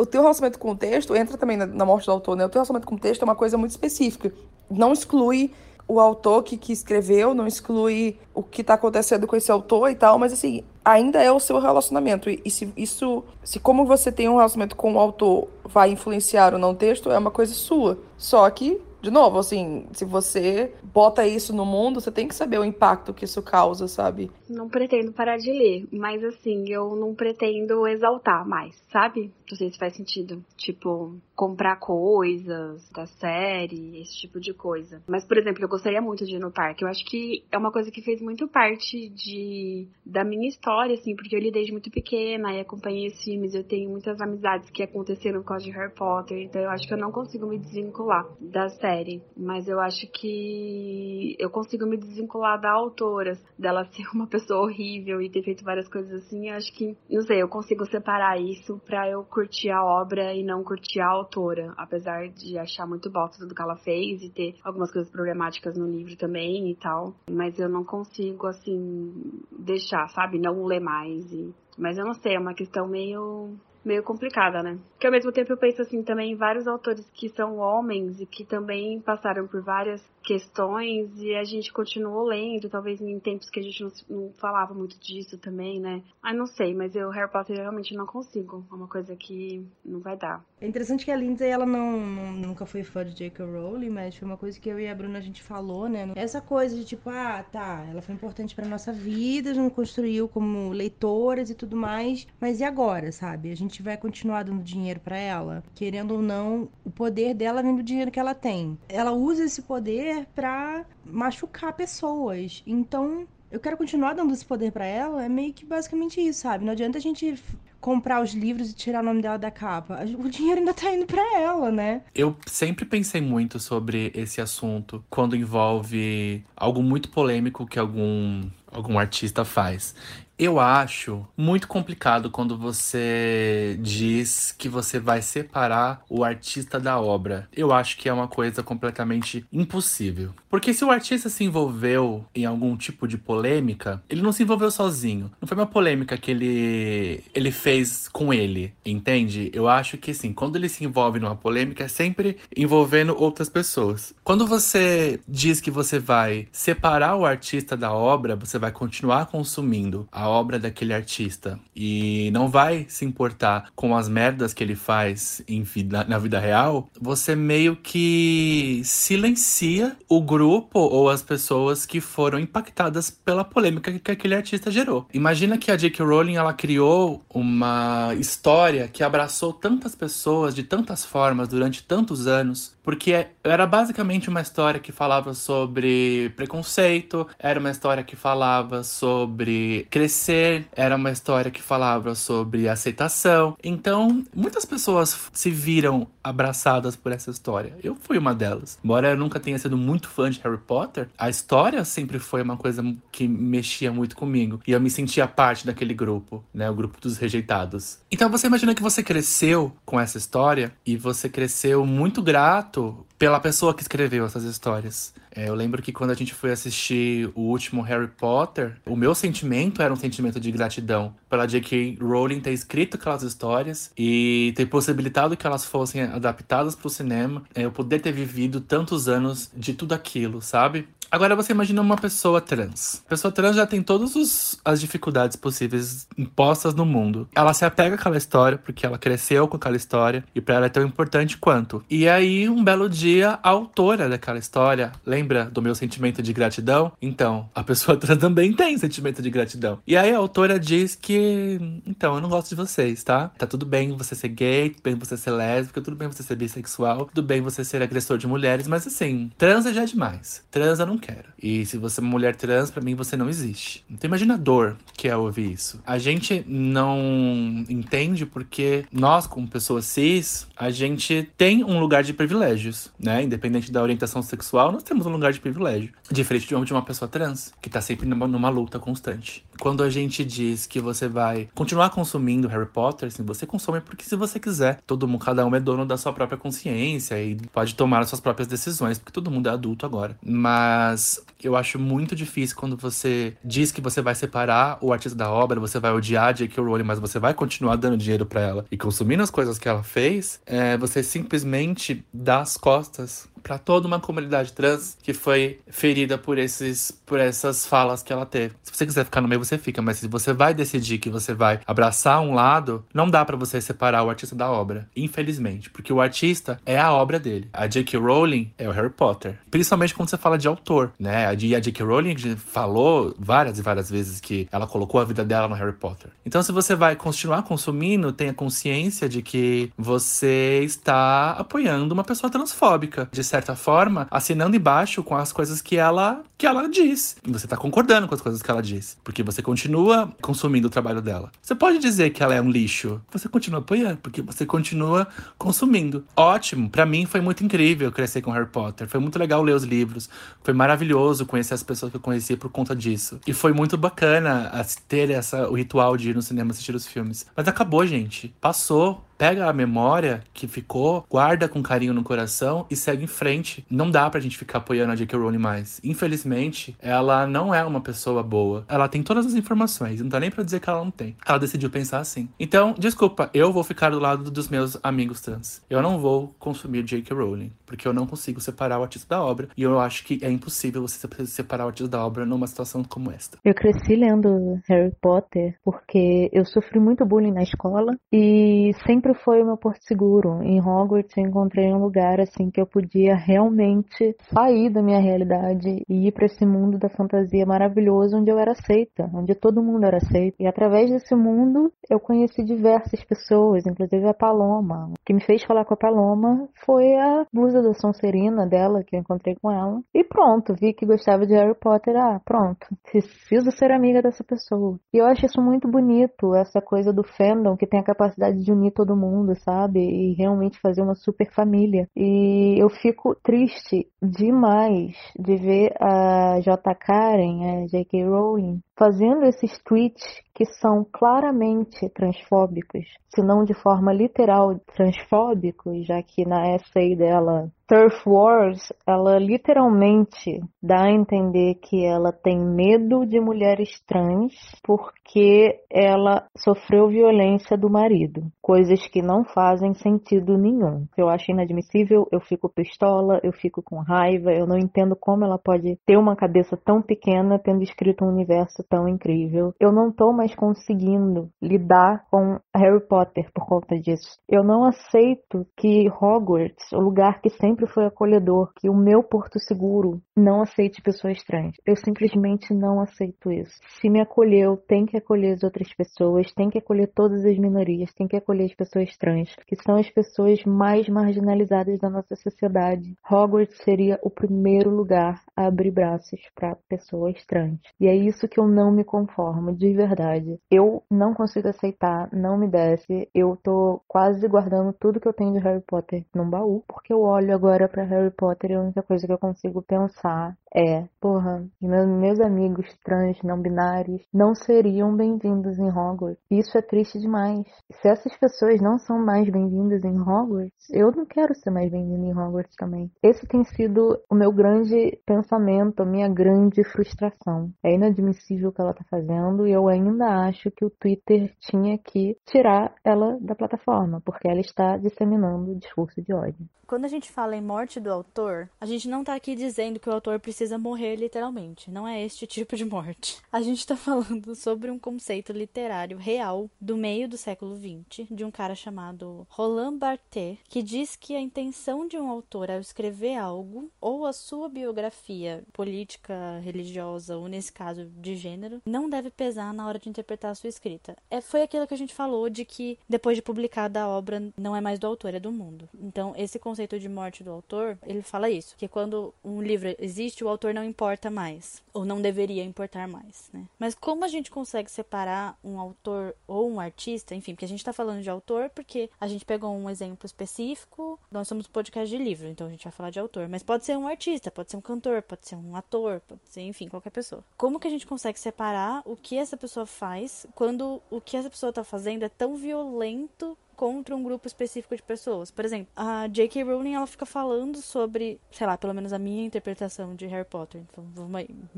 o teu relacionamento com o texto entra também na, na, morte do autor, né? O teu relacionamento com o texto é uma coisa muito específica. Não exclui o autor que, que escreveu, não exclui o que está acontecendo com esse autor e tal, mas assim, ainda é o seu relacionamento. E, e, se isso, se como você tem um relacionamento com o autor vai influenciar ou não o texto, é uma coisa sua. Só que de novo, assim, se você bota isso no mundo, você tem que saber o impacto que isso causa, sabe? Não pretendo parar de ler, mas assim, eu não pretendo exaltar mais, sabe? Não sei se faz sentido. Tipo, comprar coisas da série, esse tipo de coisa. Mas, por exemplo, eu gostaria muito de ir no parque. Eu acho que é uma coisa que fez muito parte de da minha história, assim, porque eu li desde muito pequena e acompanhei os filmes. Eu tenho muitas amizades que aconteceram por causa de Harry Potter, então eu acho que eu não consigo me desvincular da série mas eu acho que eu consigo me desvincular da autora, dela ser uma pessoa horrível e ter feito várias coisas assim. Eu acho que, não sei, eu consigo separar isso pra eu curtir a obra e não curtir a autora, apesar de achar muito bosta tudo que ela fez e ter algumas coisas problemáticas no livro também e tal. Mas eu não consigo, assim, deixar, sabe? Não ler mais. E... Mas eu não sei, é uma questão meio meio complicada, né? Que ao mesmo tempo eu penso assim também em vários autores que são homens e que também passaram por várias questões e a gente continuou lendo, talvez em tempos que a gente não, não falava muito disso também, né? Ah, não sei, mas eu Harry Potter eu realmente não consigo. É uma coisa que não vai dar. É interessante que a Lindsay, ela não, não nunca foi fã de J.K. Rowling, mas foi uma coisa que eu e a Bruna a gente falou, né? Essa coisa de tipo, ah, tá, ela foi importante pra nossa vida, a gente construiu como leitoras e tudo mais, mas e agora, sabe? A gente gente vai continuar dando dinheiro para ela? Querendo ou não, o poder dela vem do dinheiro que ela tem. Ela usa esse poder para machucar pessoas. Então, eu quero continuar dando esse poder para ela, é meio que basicamente isso, sabe? Não adianta a gente comprar os livros e tirar o nome dela da capa. O dinheiro ainda tá indo para ela, né? Eu sempre pensei muito sobre esse assunto quando envolve algo muito polêmico que algum algum artista faz. Eu acho muito complicado quando você diz que você vai separar o artista da obra. Eu acho que é uma coisa completamente impossível. Porque se o artista se envolveu em algum tipo de polêmica, ele não se envolveu sozinho. Não foi uma polêmica que ele, ele fez com ele, entende? Eu acho que sim, quando ele se envolve numa polêmica, é sempre envolvendo outras pessoas. Quando você diz que você vai separar o artista da obra, você vai continuar consumindo a obra daquele artista e não vai se importar com as merdas que ele faz vida, na vida real, você meio que silencia o grupo ou as pessoas que foram impactadas pela polêmica que aquele artista gerou. Imagina que a J.K. Rowling ela criou uma história que abraçou tantas pessoas de tantas formas durante tantos anos, porque era basicamente uma história que falava sobre preconceito, era uma história que falava sobre crescer, era uma história que falava sobre aceitação. Então, muitas pessoas se viram abraçadas por essa história. Eu fui uma delas. Embora eu nunca tenha sido muito fã de Harry Potter, a história sempre foi uma coisa que mexia muito comigo. E eu me sentia parte daquele grupo, né? O grupo dos rejeitados. Então você imagina que você cresceu com essa história e você cresceu muito grato pela pessoa que escreveu essas histórias. É, eu lembro que quando a gente foi assistir o último Harry Potter, o meu sentimento era um sentimento de gratidão pela J.K. Rowling ter escrito aquelas histórias e ter possibilitado que elas fossem adaptadas para o cinema. É, eu poder ter vivido tantos anos de tudo aquilo, sabe? Agora você imagina uma pessoa trans. A pessoa trans já tem todas as dificuldades possíveis impostas no mundo. Ela se apega àquela história porque ela cresceu com aquela história e para ela é tão importante quanto. E aí, um belo dia, a autora daquela história lembra do meu sentimento de gratidão? Então, a pessoa *laughs* trans também tem sentimento de gratidão. E aí a autora diz que, então, eu não gosto de vocês, tá? Tá tudo bem você ser gay, tudo bem você ser lésbica, tudo bem você ser bissexual, tudo bem você ser agressor de mulheres, mas assim, trans é já demais. Trans eu não quero. E se você é uma mulher trans, para mim você não existe. Então imagina a dor que é ouvir isso. A gente não entende porque nós, como pessoas cis, a gente tem um lugar de privilégios, né? Independente da orientação sexual, nós temos um lugar de privilégio. Diferente de uma pessoa trans, que tá sempre numa, numa luta constante. Quando a gente diz que você vai continuar consumindo Harry Potter, assim, você consome porque se você quiser. Todo mundo, cada um é dono da sua própria consciência e pode tomar as suas próprias decisões, porque todo mundo é adulto agora. Mas mas eu acho muito difícil quando você diz que você vai separar o artista da obra, você vai odiar J.K. Rowling, mas você vai continuar dando dinheiro para ela e consumindo as coisas que ela fez, é, você simplesmente dá as costas para toda uma comunidade trans que foi ferida por esses por essas falas que ela teve. Se você quiser ficar no meio, você fica, mas se você vai decidir que você vai abraçar um lado, não dá para você separar o artista da obra, infelizmente, porque o artista é a obra dele. A J.K. Rowling é o Harry Potter, principalmente quando você fala de autor, né? A J.K. Rowling falou várias e várias vezes que ela colocou a vida dela no Harry Potter. Então, se você vai continuar consumindo, tenha consciência de que você está apoiando uma pessoa transfóbica, de certa forma, assinando embaixo com as coisas que ela que ela diz. E você tá concordando com as coisas que ela diz, porque você continua consumindo o trabalho dela. Você pode dizer que ela é um lixo, você continua apoiando, porque você continua consumindo. Ótimo, para mim foi muito incrível crescer com Harry Potter. Foi muito legal ler os livros, foi maravilhoso conhecer as pessoas que eu conheci por conta disso. E foi muito bacana ter essa o ritual de ir no cinema assistir os filmes. Mas acabou, gente. Passou pega a memória que ficou, guarda com carinho no coração e segue em frente. Não dá pra gente ficar apoiando a J.K. Rowling mais. Infelizmente, ela não é uma pessoa boa. Ela tem todas as informações, não dá nem pra dizer que ela não tem. Ela decidiu pensar assim. Então, desculpa, eu vou ficar do lado dos meus amigos trans. Eu não vou consumir J.K. Rowling, porque eu não consigo separar o artista da obra. E eu acho que é impossível você separar o artista da obra numa situação como esta. Eu cresci lendo Harry Potter porque eu sofri muito bullying na escola e sempre sempre foi o meu porto seguro. Em Hogwarts eu encontrei um lugar assim que eu podia realmente sair da minha realidade e ir para esse mundo da fantasia maravilhoso onde eu era aceita, onde todo mundo era aceito. E através desse mundo eu conheci diversas pessoas, inclusive a Paloma. O que me fez falar com a Paloma foi a blusa da Sonserina dela que eu encontrei com ela. E pronto, vi que gostava de Harry Potter. Ah, pronto. Preciso ser amiga dessa pessoa. E eu acho isso muito bonito, essa coisa do fandom que tem a capacidade de unir todo mundo, sabe? E realmente fazer uma super família. E eu fico triste demais de ver a J. Karen, a J.K. Rowling, fazendo esses tweets que são claramente transfóbicos, se não de forma literal transfóbicos, já que na essay dela Turf Wars, ela literalmente dá a entender que ela tem medo de mulheres trans porque ela sofreu violência do marido. Coisas que não fazem sentido nenhum. Eu acho inadmissível, eu fico pistola, eu fico com raiva, eu não entendo como ela pode ter uma cabeça tão pequena tendo escrito um universo tão incrível. Eu não tô mais conseguindo lidar com Harry Potter por conta disso. Eu não aceito que Hogwarts, o lugar que sempre foi acolhedor, que o meu porto seguro, não aceite pessoas trans. Eu simplesmente não aceito isso. Se me acolheu, tem que acolher as outras pessoas, tem que acolher todas as minorias, tem que acolher as pessoas trans, que são as pessoas mais marginalizadas da nossa sociedade. Hogwarts seria o primeiro lugar a abrir braços para pessoas trans. E é isso que eu não me conformo, de verdade. Eu não consigo aceitar, não me desce. Eu tô quase guardando tudo que eu tenho de Harry Potter num baú, porque eu olho agora para Harry Potter e a única coisa que eu consigo pensar é, porra, meus, meus amigos trans não binários não seriam bem-vindos em Hogwarts. Isso é triste demais. Se essas pessoas não são mais bem-vindas em Hogwarts, eu não quero ser mais bem-vinda em Hogwarts também. Esse tem sido o meu grande pensamento, a minha grande frustração. É inadmissível o que ela tá fazendo e eu ainda acho que o Twitter tinha que tirar ela da plataforma, porque ela está disseminando o discurso de ódio. Quando a gente fala em morte do autor, a gente não tá aqui dizendo que o autor precisa morrer literalmente. Não é este *laughs* tipo de morte. A gente tá falando sobre um conceito literário real do meio do século XX, de um cara chamado Roland Barthes, que diz que a intenção de um autor ao escrever algo, ou a sua biografia política, religiosa, ou nesse caso de gênero, não deve pesar na hora de interpretar a sua escrita. É, foi aquilo que a gente falou de que depois de publicada a obra não é mais do autor, é do mundo. Então, esse conceito de morte do autor, ele fala isso, que quando um livro existe, o autor não importa mais, ou não deveria importar mais, né? Mas como a gente consegue separar um autor ou um artista, enfim, porque a gente tá falando de autor porque a gente pegou um exemplo específico, nós somos podcast de livro, então a gente vai falar de autor, mas pode ser um artista, pode ser um cantor, pode ser um ator, pode ser, enfim, qualquer pessoa. Como que a gente consegue separar o que essa pessoa faz quando o que essa pessoa tá fazendo é tão violento contra um grupo específico de pessoas. Por exemplo, a J.K. Rowling ela fica falando sobre, sei lá, pelo menos a minha interpretação de Harry Potter. Então,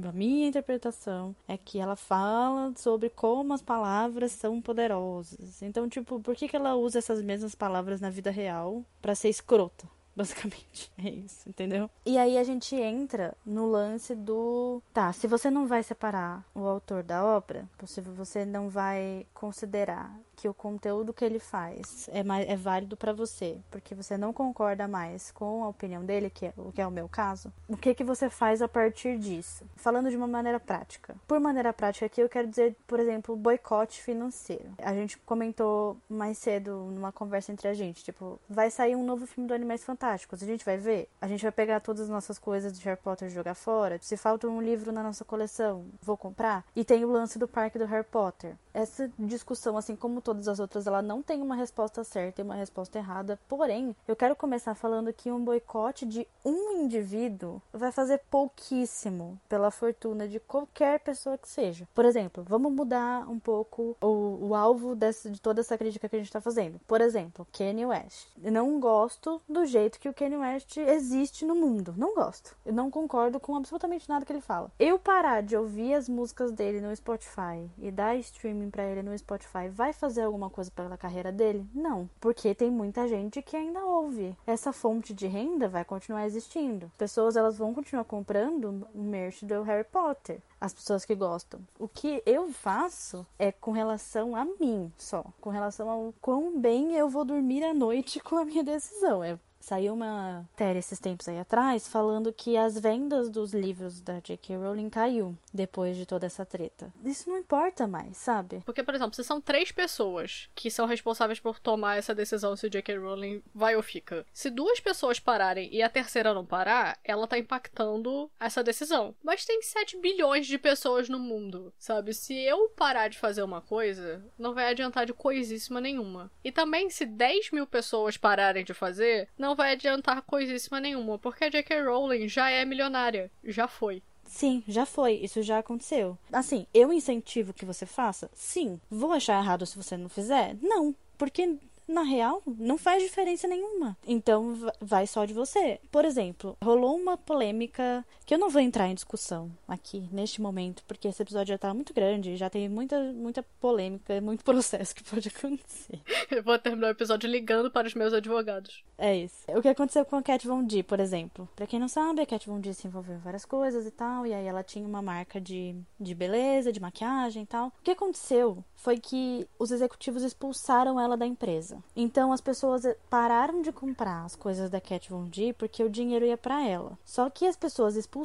a minha interpretação é que ela fala sobre como as palavras são poderosas. Então, tipo, por que, que ela usa essas mesmas palavras na vida real para ser escrota? *laughs* Basicamente, é isso, entendeu? E aí a gente entra no lance do. Tá, se você não vai separar o autor da obra, se você não vai considerar que o conteúdo que ele faz é, mais, é válido para você, porque você não concorda mais com a opinião dele, que é o que é o meu caso, o que que você faz a partir disso? Falando de uma maneira prática. Por maneira prática aqui eu quero dizer, por exemplo, boicote financeiro. A gente comentou mais cedo numa conversa entre a gente, tipo, vai sair um novo filme do Animais Fantásticos, a gente vai ver? A gente vai pegar todas as nossas coisas de Harry Potter e jogar fora? Se falta um livro na nossa coleção, vou comprar? E tem o lance do parque do Harry Potter. Essa discussão, assim como todo todas as outras, ela não tem uma resposta certa e uma resposta errada. Porém, eu quero começar falando que um boicote de um indivíduo vai fazer pouquíssimo pela fortuna de qualquer pessoa que seja. Por exemplo, vamos mudar um pouco o, o alvo desse, de toda essa crítica que a gente está fazendo. Por exemplo, Kanye West. Eu não gosto do jeito jeito que o Kanye West existe no mundo. Não gosto. Eu não concordo com absolutamente nada que ele fala. Eu parar de ouvir as músicas dele no Spotify e dar streaming para ele no Spotify vai fazer alguma coisa pela carreira dele? Não, porque tem muita gente que ainda ouve. Essa fonte de renda vai continuar existindo. Pessoas elas vão continuar comprando o merch do Harry Potter as pessoas que gostam. O que eu faço é com relação a mim só, com relação ao quão bem eu vou dormir à noite *laughs* com a minha decisão. É Saiu uma matéria esses tempos aí atrás falando que as vendas dos livros da J.K. Rowling caiu depois de toda essa treta. Isso não importa mais, sabe? Porque, por exemplo, se são três pessoas que são responsáveis por tomar essa decisão se o J.K. Rowling vai ou fica. Se duas pessoas pararem e a terceira não parar, ela tá impactando essa decisão. Mas tem 7 bilhões de pessoas no mundo, sabe? Se eu parar de fazer uma coisa, não vai adiantar de coisíssima nenhuma. E também, se 10 mil pessoas pararem de fazer, não não vai adiantar coisíssima nenhuma, porque a J.K. Rowling já é milionária. Já foi. Sim, já foi. Isso já aconteceu. Assim, eu incentivo que você faça? Sim. Vou achar errado se você não fizer? Não. Porque na real, não faz diferença nenhuma. Então, vai só de você. Por exemplo, rolou uma polêmica que eu não vou entrar em discussão aqui, neste momento, porque esse episódio já tá muito grande, já tem muita, muita polêmica, muito *laughs* processo que pode acontecer. Eu vou terminar o episódio ligando para os meus advogados. É isso. O que aconteceu com a Cat Von D, por exemplo? Pra quem não sabe, a Cat Von D se envolveu em várias coisas e tal, e aí ela tinha uma marca de, de beleza, de maquiagem e tal. O que aconteceu foi que os executivos expulsaram ela da empresa. Então as pessoas pararam de comprar as coisas da Kat Von D porque o dinheiro ia para ela. Só que as pessoas expulsaram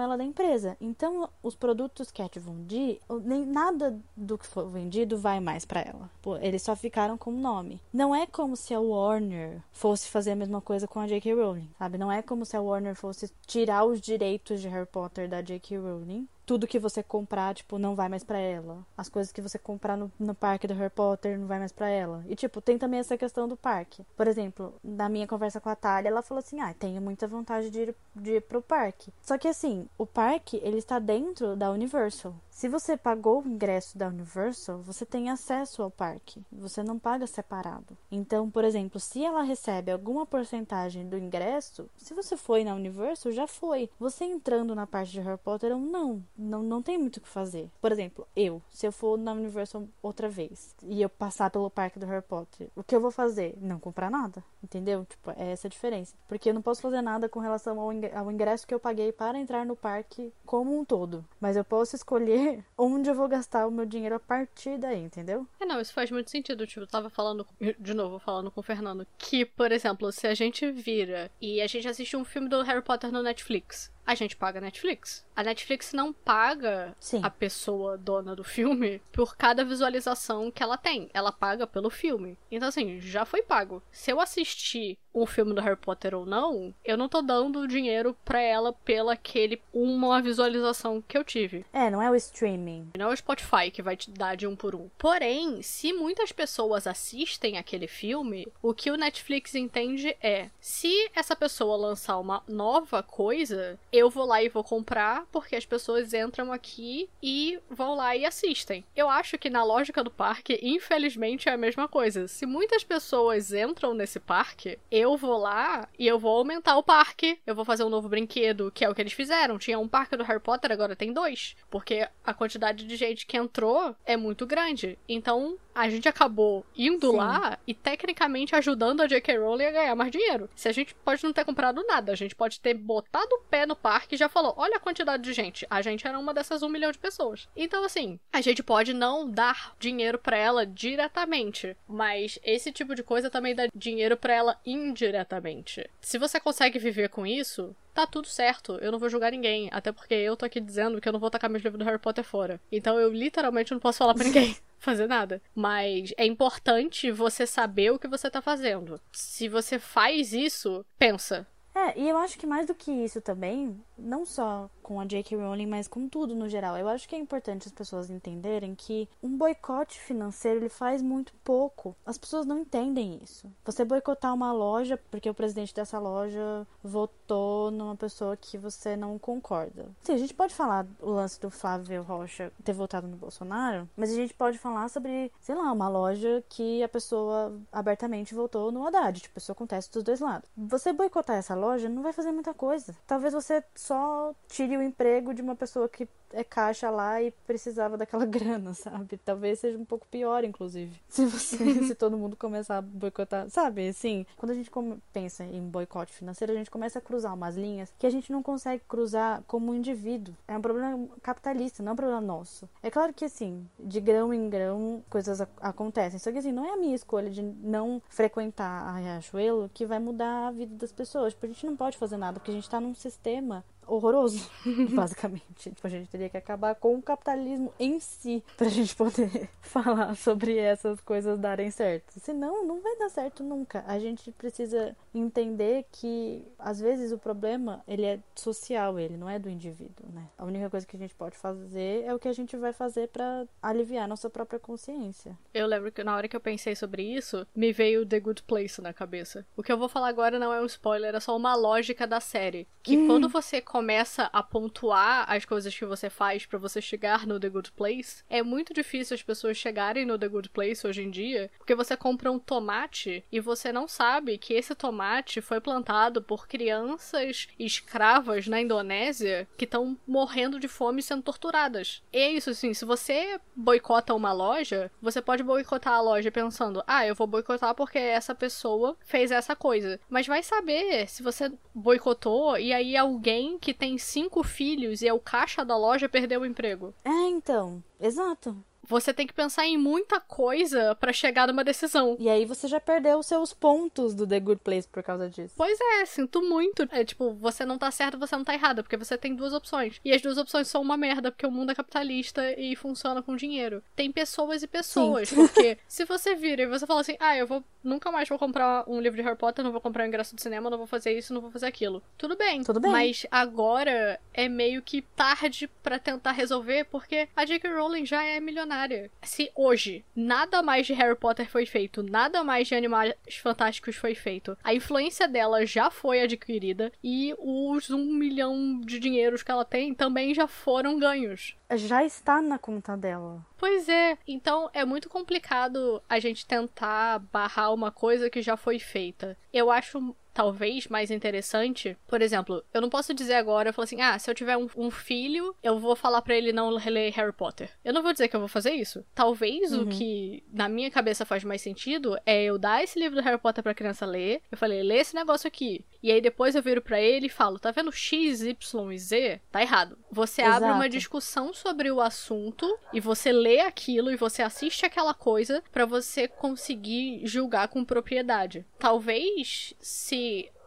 ela da empresa. Então os produtos Kat Von D, nem nada do que foi vendido vai mais para ela. Pô, eles só ficaram com o nome. Não é como se a Warner fosse fazer a mesma coisa com a J.K. Rowling, sabe? Não é como se a Warner fosse tirar os direitos de Harry Potter da J.K. Rowling tudo que você comprar, tipo, não vai mais para ela. As coisas que você comprar no, no parque do Harry Potter não vai mais para ela. E, tipo, tem também essa questão do parque. Por exemplo, na minha conversa com a Thalia, ela falou assim: ah, tenho muita vontade de ir, de ir pro parque. Só que, assim, o parque, ele está dentro da Universal. Se você pagou o ingresso da Universal, você tem acesso ao parque. Você não paga separado. Então, por exemplo, se ela recebe alguma porcentagem do ingresso, se você foi na Universal, já foi. Você entrando na parte de Harry Potter não, não, não tem muito o que fazer. Por exemplo, eu, se eu for na Universal outra vez e eu passar pelo parque do Harry Potter, o que eu vou fazer? Não comprar nada, entendeu? Tipo, é essa a diferença. Porque eu não posso fazer nada com relação ao ingresso que eu paguei para entrar no parque como um todo. Mas eu posso escolher onde eu vou gastar o meu dinheiro a partir daí, entendeu? É, não, isso faz muito sentido. Tipo, eu tava falando, de novo, falando com o Fernando, que, por exemplo, se a gente vira e a gente assiste um filme do Harry Potter no Netflix, a gente paga Netflix. A Netflix não paga Sim. a pessoa dona do filme por cada visualização que ela tem. Ela paga pelo filme. Então, assim, já foi pago. Se eu assistir um filme do Harry Potter ou não, eu não tô dando dinheiro pra ela pela aquele uma visualização que eu tive. É, não é o streaming. Não é o Spotify que vai te dar de um por um. Porém, se muitas pessoas assistem aquele filme, o que o Netflix entende é: se essa pessoa lançar uma nova coisa, eu vou lá e vou comprar, porque as pessoas entram aqui e vão lá e assistem. Eu acho que na lógica do parque, infelizmente, é a mesma coisa. Se muitas pessoas entram nesse parque, eu vou lá e eu vou aumentar o parque, eu vou fazer um novo brinquedo, que é o que eles fizeram. Tinha um parque do Harry Potter, agora tem dois. Porque a quantidade de gente que entrou é muito grande. Então, a gente acabou indo Sim. lá e tecnicamente ajudando a J.K. Rowling a ganhar mais dinheiro. Se a gente pode não ter comprado nada, a gente pode ter botado o pé no parque e já falou: olha a quantidade de gente. A gente era uma dessas um milhão de pessoas. Então, assim, a gente pode não dar dinheiro para ela diretamente, mas esse tipo de coisa também dá dinheiro para ela indiretamente. Se você consegue viver com isso, tá tudo certo, eu não vou julgar ninguém. Até porque eu tô aqui dizendo que eu não vou tacar meus livros do Harry Potter fora. Então eu literalmente não posso falar pra ninguém *laughs* fazer nada. Mas é importante você saber o que você tá fazendo. Se você faz isso, pensa É, e eu acho que mais do que isso também, não só com a J.K. Rowling, mas com tudo no geral, eu acho que é importante as pessoas entenderem que um boicote financeiro ele faz muito pouco. As pessoas não entendem isso. Você boicotar uma loja porque o presidente dessa loja votou numa pessoa que você não concorda. Sim, a gente pode falar o lance do Flávio Rocha ter votado no Bolsonaro, mas a gente pode falar sobre, sei lá, uma loja que a pessoa abertamente votou no Haddad. Tipo, isso acontece dos dois lados. Você boicotar essa loja não vai fazer muita coisa. Talvez você só tire o emprego de uma pessoa que é caixa lá e precisava daquela *laughs* grana, sabe? Talvez seja um pouco pior, inclusive. Se você, *laughs* se todo mundo começar a boicotar, sabe? Assim, quando a gente pensa em boicote financeiro, a gente começa a cruzar umas linhas que a gente não consegue cruzar como um indivíduo. É um problema capitalista, não é um problema nosso. É claro que assim, de grão em grão, coisas acontecem. Só que assim, não é a minha escolha de não frequentar a Riachuelo que vai mudar a vida das pessoas. Tipo, a gente não pode fazer nada, porque a gente tá num sistema horroroso, *laughs* basicamente. Tipo, a gente teria que acabar com o capitalismo em si pra gente poder *laughs* falar sobre essas coisas darem certo. Senão, não vai dar certo nunca. A gente precisa entender que às vezes o problema, ele é social, ele não é do indivíduo, né? A única coisa que a gente pode fazer é o que a gente vai fazer para aliviar nossa própria consciência. Eu lembro que na hora que eu pensei sobre isso, me veio The Good Place na cabeça. O que eu vou falar agora não é um spoiler, é só uma lógica da série. Que hum. quando você começa a pontuar as coisas que você faz para você chegar no The Good Place, é muito difícil as pessoas chegarem no The Good Place hoje em dia, porque você compra um tomate e você não sabe que esse tomate foi plantado por crianças escravas na Indonésia que estão morrendo de fome e sendo torturadas. E é isso, assim, se você boicota uma loja, você pode boicotar a loja pensando, ah, eu vou boicotar porque essa pessoa fez essa coisa. Mas vai saber se você boicotou e aí alguém que que tem cinco filhos e é o caixa da loja perdeu o emprego. É, então. Exato você tem que pensar em muita coisa para chegar numa decisão. E aí você já perdeu os seus pontos do The Good Place por causa disso. Pois é, sinto muito. É tipo, você não tá certo, você não tá errada, porque você tem duas opções. E as duas opções são uma merda, porque o mundo é capitalista e funciona com dinheiro. Tem pessoas e pessoas, Sim. porque *laughs* se você vira e você fala assim: "Ah, eu vou nunca mais vou comprar um livro de Harry Potter, não vou comprar um ingresso de cinema, não vou fazer isso, não vou fazer aquilo". Tudo bem. Tudo bem. Mas agora é meio que tarde para tentar resolver, porque a J.K. Rowling já é milionária se hoje nada mais de Harry Potter foi feito, nada mais de Animais Fantásticos foi feito, a influência dela já foi adquirida e os um milhão de dinheiros que ela tem também já foram ganhos. Já está na conta dela. Pois é, então é muito complicado a gente tentar barrar uma coisa que já foi feita. Eu acho talvez mais interessante. Por exemplo, eu não posso dizer agora, eu falo assim, ah, se eu tiver um, um filho, eu vou falar para ele não ler Harry Potter. Eu não vou dizer que eu vou fazer isso. Talvez uhum. o que na minha cabeça faz mais sentido é eu dar esse livro do Harry Potter pra criança ler. Eu falei, lê esse negócio aqui. E aí depois eu viro para ele e falo, tá vendo X, Y e Z? Tá errado. Você Exato. abre uma discussão sobre o assunto e você lê aquilo e você assiste aquela coisa para você conseguir julgar com propriedade. Talvez se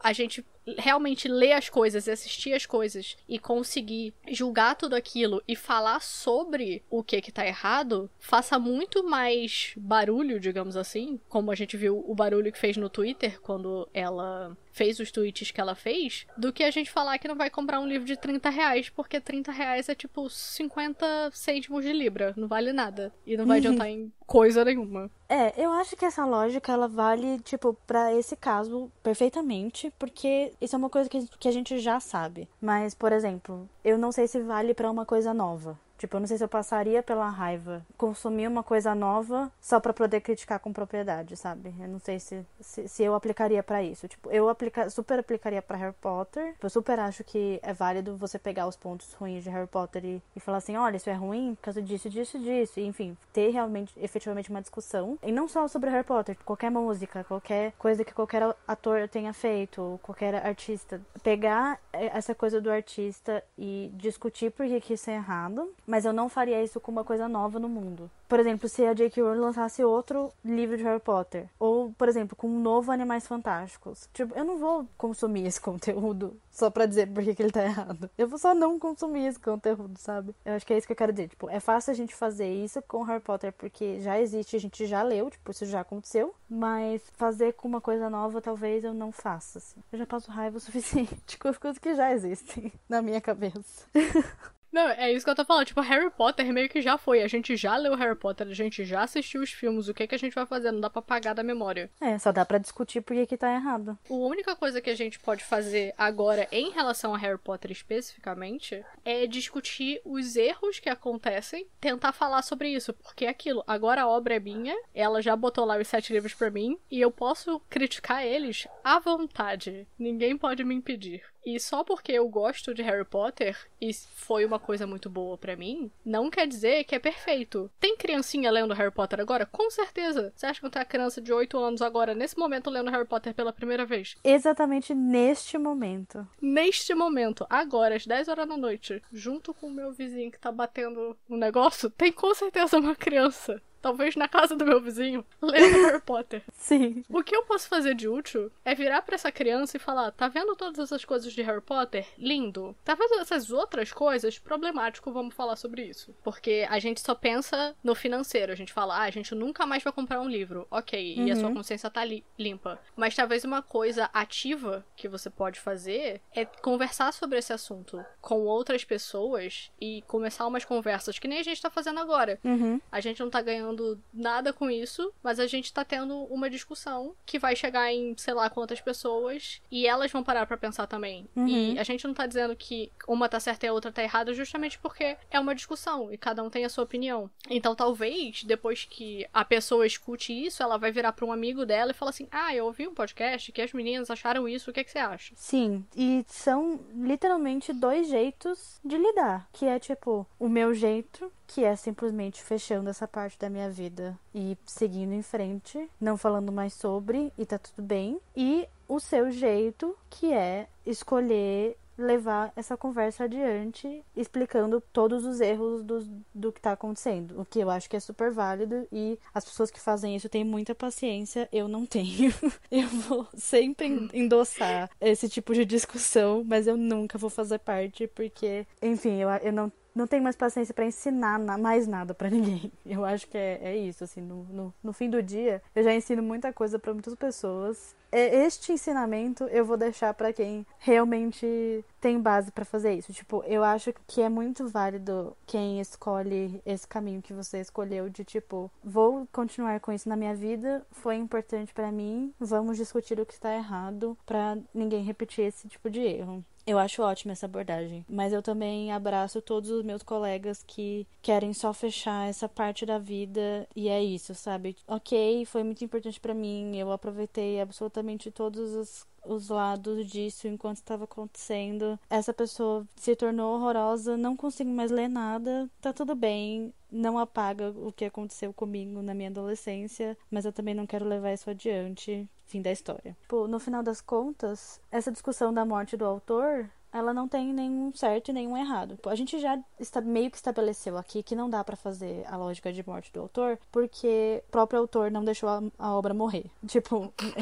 a gente realmente ler as coisas, assistir as coisas e conseguir julgar tudo aquilo e falar sobre o que que tá errado, faça muito mais barulho, digamos assim, como a gente viu o barulho que fez no Twitter quando ela fez os tweets que ela fez, do que a gente falar que não vai comprar um livro de 30 reais, porque 30 reais é tipo 50 cêntimos de libra, não vale nada. E não vai adiantar em coisa nenhuma. É, eu acho que essa lógica ela vale, tipo, para esse caso perfeitamente, porque isso é uma coisa que, que a gente já sabe. Mas, por exemplo, eu não sei se vale para uma coisa nova. Tipo, eu não sei se eu passaria pela raiva consumir uma coisa nova só para poder criticar com propriedade, sabe? Eu não sei se, se, se eu aplicaria para isso. Tipo, eu aplica, super aplicaria para Harry Potter. Eu super acho que é válido você pegar os pontos ruins de Harry Potter e, e falar assim: olha, isso é ruim por causa disso, disso, disso. E, enfim, ter realmente, efetivamente uma discussão. E não só sobre Harry Potter, qualquer música, qualquer coisa que qualquer ator tenha feito, qualquer artista. Pegar essa coisa do artista e discutir por que, que isso é errado mas eu não faria isso com uma coisa nova no mundo. Por exemplo, se a J.K. Rowling lançasse outro livro de Harry Potter, ou, por exemplo, com um novo Animais Fantásticos. Tipo, eu não vou consumir esse *laughs* conteúdo só pra dizer por que ele tá errado. Eu vou só não consumir esse conteúdo, sabe? Eu acho que é isso que eu quero dizer. Tipo, é fácil a gente fazer isso com Harry Potter porque já existe, a gente já leu, tipo, isso já aconteceu. Mas fazer com uma coisa nova, talvez eu não faça, assim. Eu já passo raiva o *laughs* suficiente com as coisas que já existem na minha cabeça. *laughs* Não, é isso que eu tô falando. Tipo, Harry Potter meio que já foi. A gente já leu Harry Potter, a gente já assistiu os filmes. O que, que a gente vai fazer? Não dá pra apagar da memória. É, só dá pra discutir por que, que tá errado. A única coisa que a gente pode fazer agora em relação a Harry Potter especificamente é discutir os erros que acontecem, tentar falar sobre isso. Porque é aquilo, agora a obra é minha, ela já botou lá os sete livros pra mim, e eu posso criticar eles à vontade. Ninguém pode me impedir. E só porque eu gosto de Harry Potter e foi uma coisa muito boa para mim, não quer dizer que é perfeito. Tem criancinha lendo Harry Potter agora? Com certeza. Você acha que tem uma criança de 8 anos agora, nesse momento, lendo Harry Potter pela primeira vez? Exatamente neste momento. Neste momento, agora, às 10 horas da noite, junto com o meu vizinho que tá batendo no negócio, tem com certeza uma criança talvez na casa do meu vizinho, *laughs* lendo Harry Potter. Sim. O que eu posso fazer de útil é virar para essa criança e falar: tá vendo todas essas coisas de Harry Potter? Lindo. Tá vendo essas outras coisas? Problemático, vamos falar sobre isso. Porque a gente só pensa no financeiro. A gente fala: ah, a gente nunca mais vai comprar um livro. Ok, uhum. e a sua uhum. consciência tá li limpa. Mas talvez uma coisa ativa que você pode fazer é conversar sobre esse assunto com outras pessoas e começar umas conversas que nem a gente tá fazendo agora. Uhum. A gente não tá ganhando ganhando nada com isso, mas a gente tá tendo uma discussão que vai chegar em sei lá quantas pessoas e elas vão parar para pensar também. Uhum. E a gente não tá dizendo que uma tá certa e a outra tá errada justamente porque é uma discussão e cada um tem a sua opinião. Então talvez depois que a pessoa escute isso, ela vai virar para um amigo dela e falar assim: "Ah, eu ouvi um podcast que as meninas acharam isso, o que, é que você acha?". Sim, e são literalmente dois jeitos de lidar, que é tipo, o meu jeito que é simplesmente fechando essa parte da minha vida e seguindo em frente, não falando mais sobre e tá tudo bem. E o seu jeito, que é escolher levar essa conversa adiante, explicando todos os erros do, do que tá acontecendo. O que eu acho que é super válido e as pessoas que fazem isso têm muita paciência, eu não *laughs* tenho. eu vou sempre *laughs* endossar esse tipo de discussão, mas eu nunca vou fazer parte porque, enfim, eu, eu não não tenho mais paciência para ensinar mais nada para ninguém. *laughs* Eu acho que é, é isso, assim, no, no, no, fim do dia, eu já ensino muita coisa para muitas pessoas. Este ensinamento eu vou deixar para quem realmente tem base para fazer isso. Tipo, eu acho que é muito válido quem escolhe esse caminho que você escolheu de tipo, vou continuar com isso na minha vida, foi importante para mim, vamos discutir o que está errado para ninguém repetir esse tipo de erro. Eu acho ótima essa abordagem, mas eu também abraço todos os meus colegas que querem só fechar essa parte da vida e é isso, sabe? Ok, foi muito importante para mim, eu aproveitei absolutamente todos os os lados disso enquanto estava acontecendo. Essa pessoa se tornou horrorosa, não consigo mais ler nada, tá tudo bem, não apaga o que aconteceu comigo na minha adolescência, mas eu também não quero levar isso adiante. Fim da história. Tipo, no final das contas, essa discussão da morte do autor ela não tem nenhum certo e nenhum errado. A gente já está meio que estabeleceu aqui que não dá para fazer a lógica de morte do autor, porque o próprio autor não deixou a, a obra morrer. Tipo, *laughs*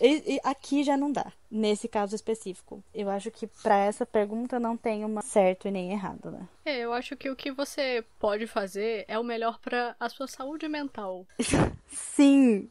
é, é, é, aqui já não dá nesse caso específico. Eu acho que para essa pergunta não tem uma certo e nem errado, né? É, eu acho que o que você pode fazer é o melhor para a sua saúde mental. *laughs* Sim.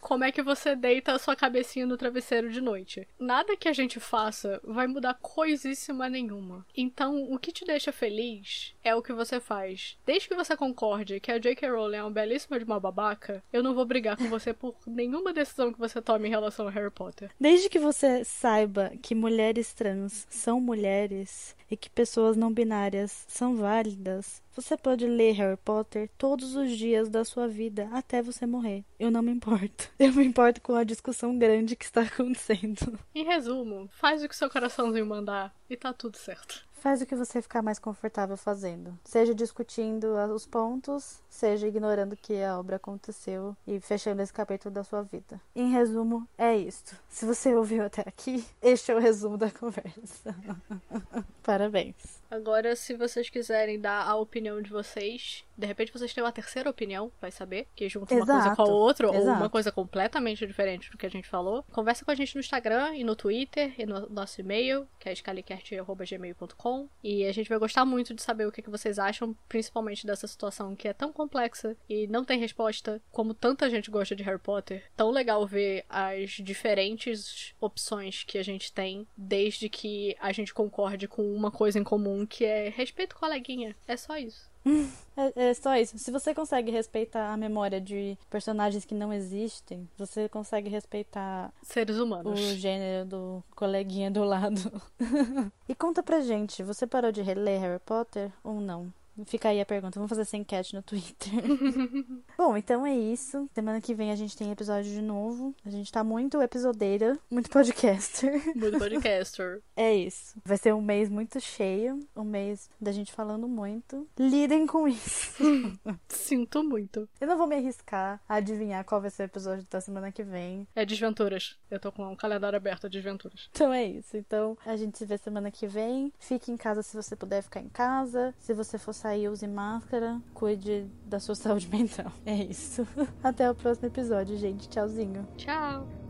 Como é que você deita a sua cabecinha no travesseiro de noite? Nada que a gente faça vai mudar coisíssima nenhuma. Então, o que te deixa feliz é o que você faz. Desde que você concorde que a J.K. Rowling é uma belíssima de uma babaca, eu não vou brigar com você por nenhuma decisão que você tome em relação a Harry Potter. Desde que você saiba que mulheres trans são mulheres e que pessoas não binárias são válidas, você pode ler Harry Potter todos os dias da sua vida até você morrer. Eu não me importo. *laughs* Eu me importo com a discussão grande que está acontecendo. Em resumo, faz o que seu coraçãozinho mandar e tá tudo certo. Faz o que você ficar mais confortável fazendo. Seja discutindo os pontos, seja ignorando que a obra aconteceu e fechando esse capítulo da sua vida. Em resumo, é isto. Se você ouviu até aqui, este é o resumo da *laughs* conversa. *laughs* Parabéns. Agora, se vocês quiserem dar a opinião de vocês, de repente vocês têm uma terceira opinião, vai saber, que junta uma coisa com a outra, ou exato. uma coisa completamente diferente do que a gente falou. Conversa com a gente no Instagram e no Twitter e no nosso e-mail, que é scalicast.gmail.com. E a gente vai gostar muito de saber o que, que vocês acham, principalmente dessa situação que é tão complexa e não tem resposta, como tanta gente gosta de Harry Potter. Tão legal ver as diferentes opções que a gente tem, desde que a gente concorde com uma coisa em comum, que é respeito coleguinha. É só isso. *laughs* É, é só isso. Se você consegue respeitar a memória de personagens que não existem, você consegue respeitar Seres o humanos. gênero do coleguinha do lado. *laughs* e conta pra gente, você parou de reler Harry Potter ou não? Fica aí a pergunta. Vamos fazer essa enquete no Twitter. *laughs* Bom, então é isso. Semana que vem a gente tem episódio de novo. A gente tá muito episodeira, muito podcaster. Muito *laughs* podcaster. É isso. Vai ser um mês muito cheio, um mês da gente falando muito. Lidem com isso. *laughs* Sinto muito. Eu não vou me arriscar a adivinhar qual vai ser o episódio da semana que vem. É desventuras. Eu tô com um calendário aberto de desventuras. Então é isso. Então a gente se vê semana que vem. Fique em casa se você puder ficar em casa. Se você for sair, use máscara. Cuide da sua *laughs* saúde mental. É isso. Até o próximo episódio, gente. Tchauzinho. Tchau!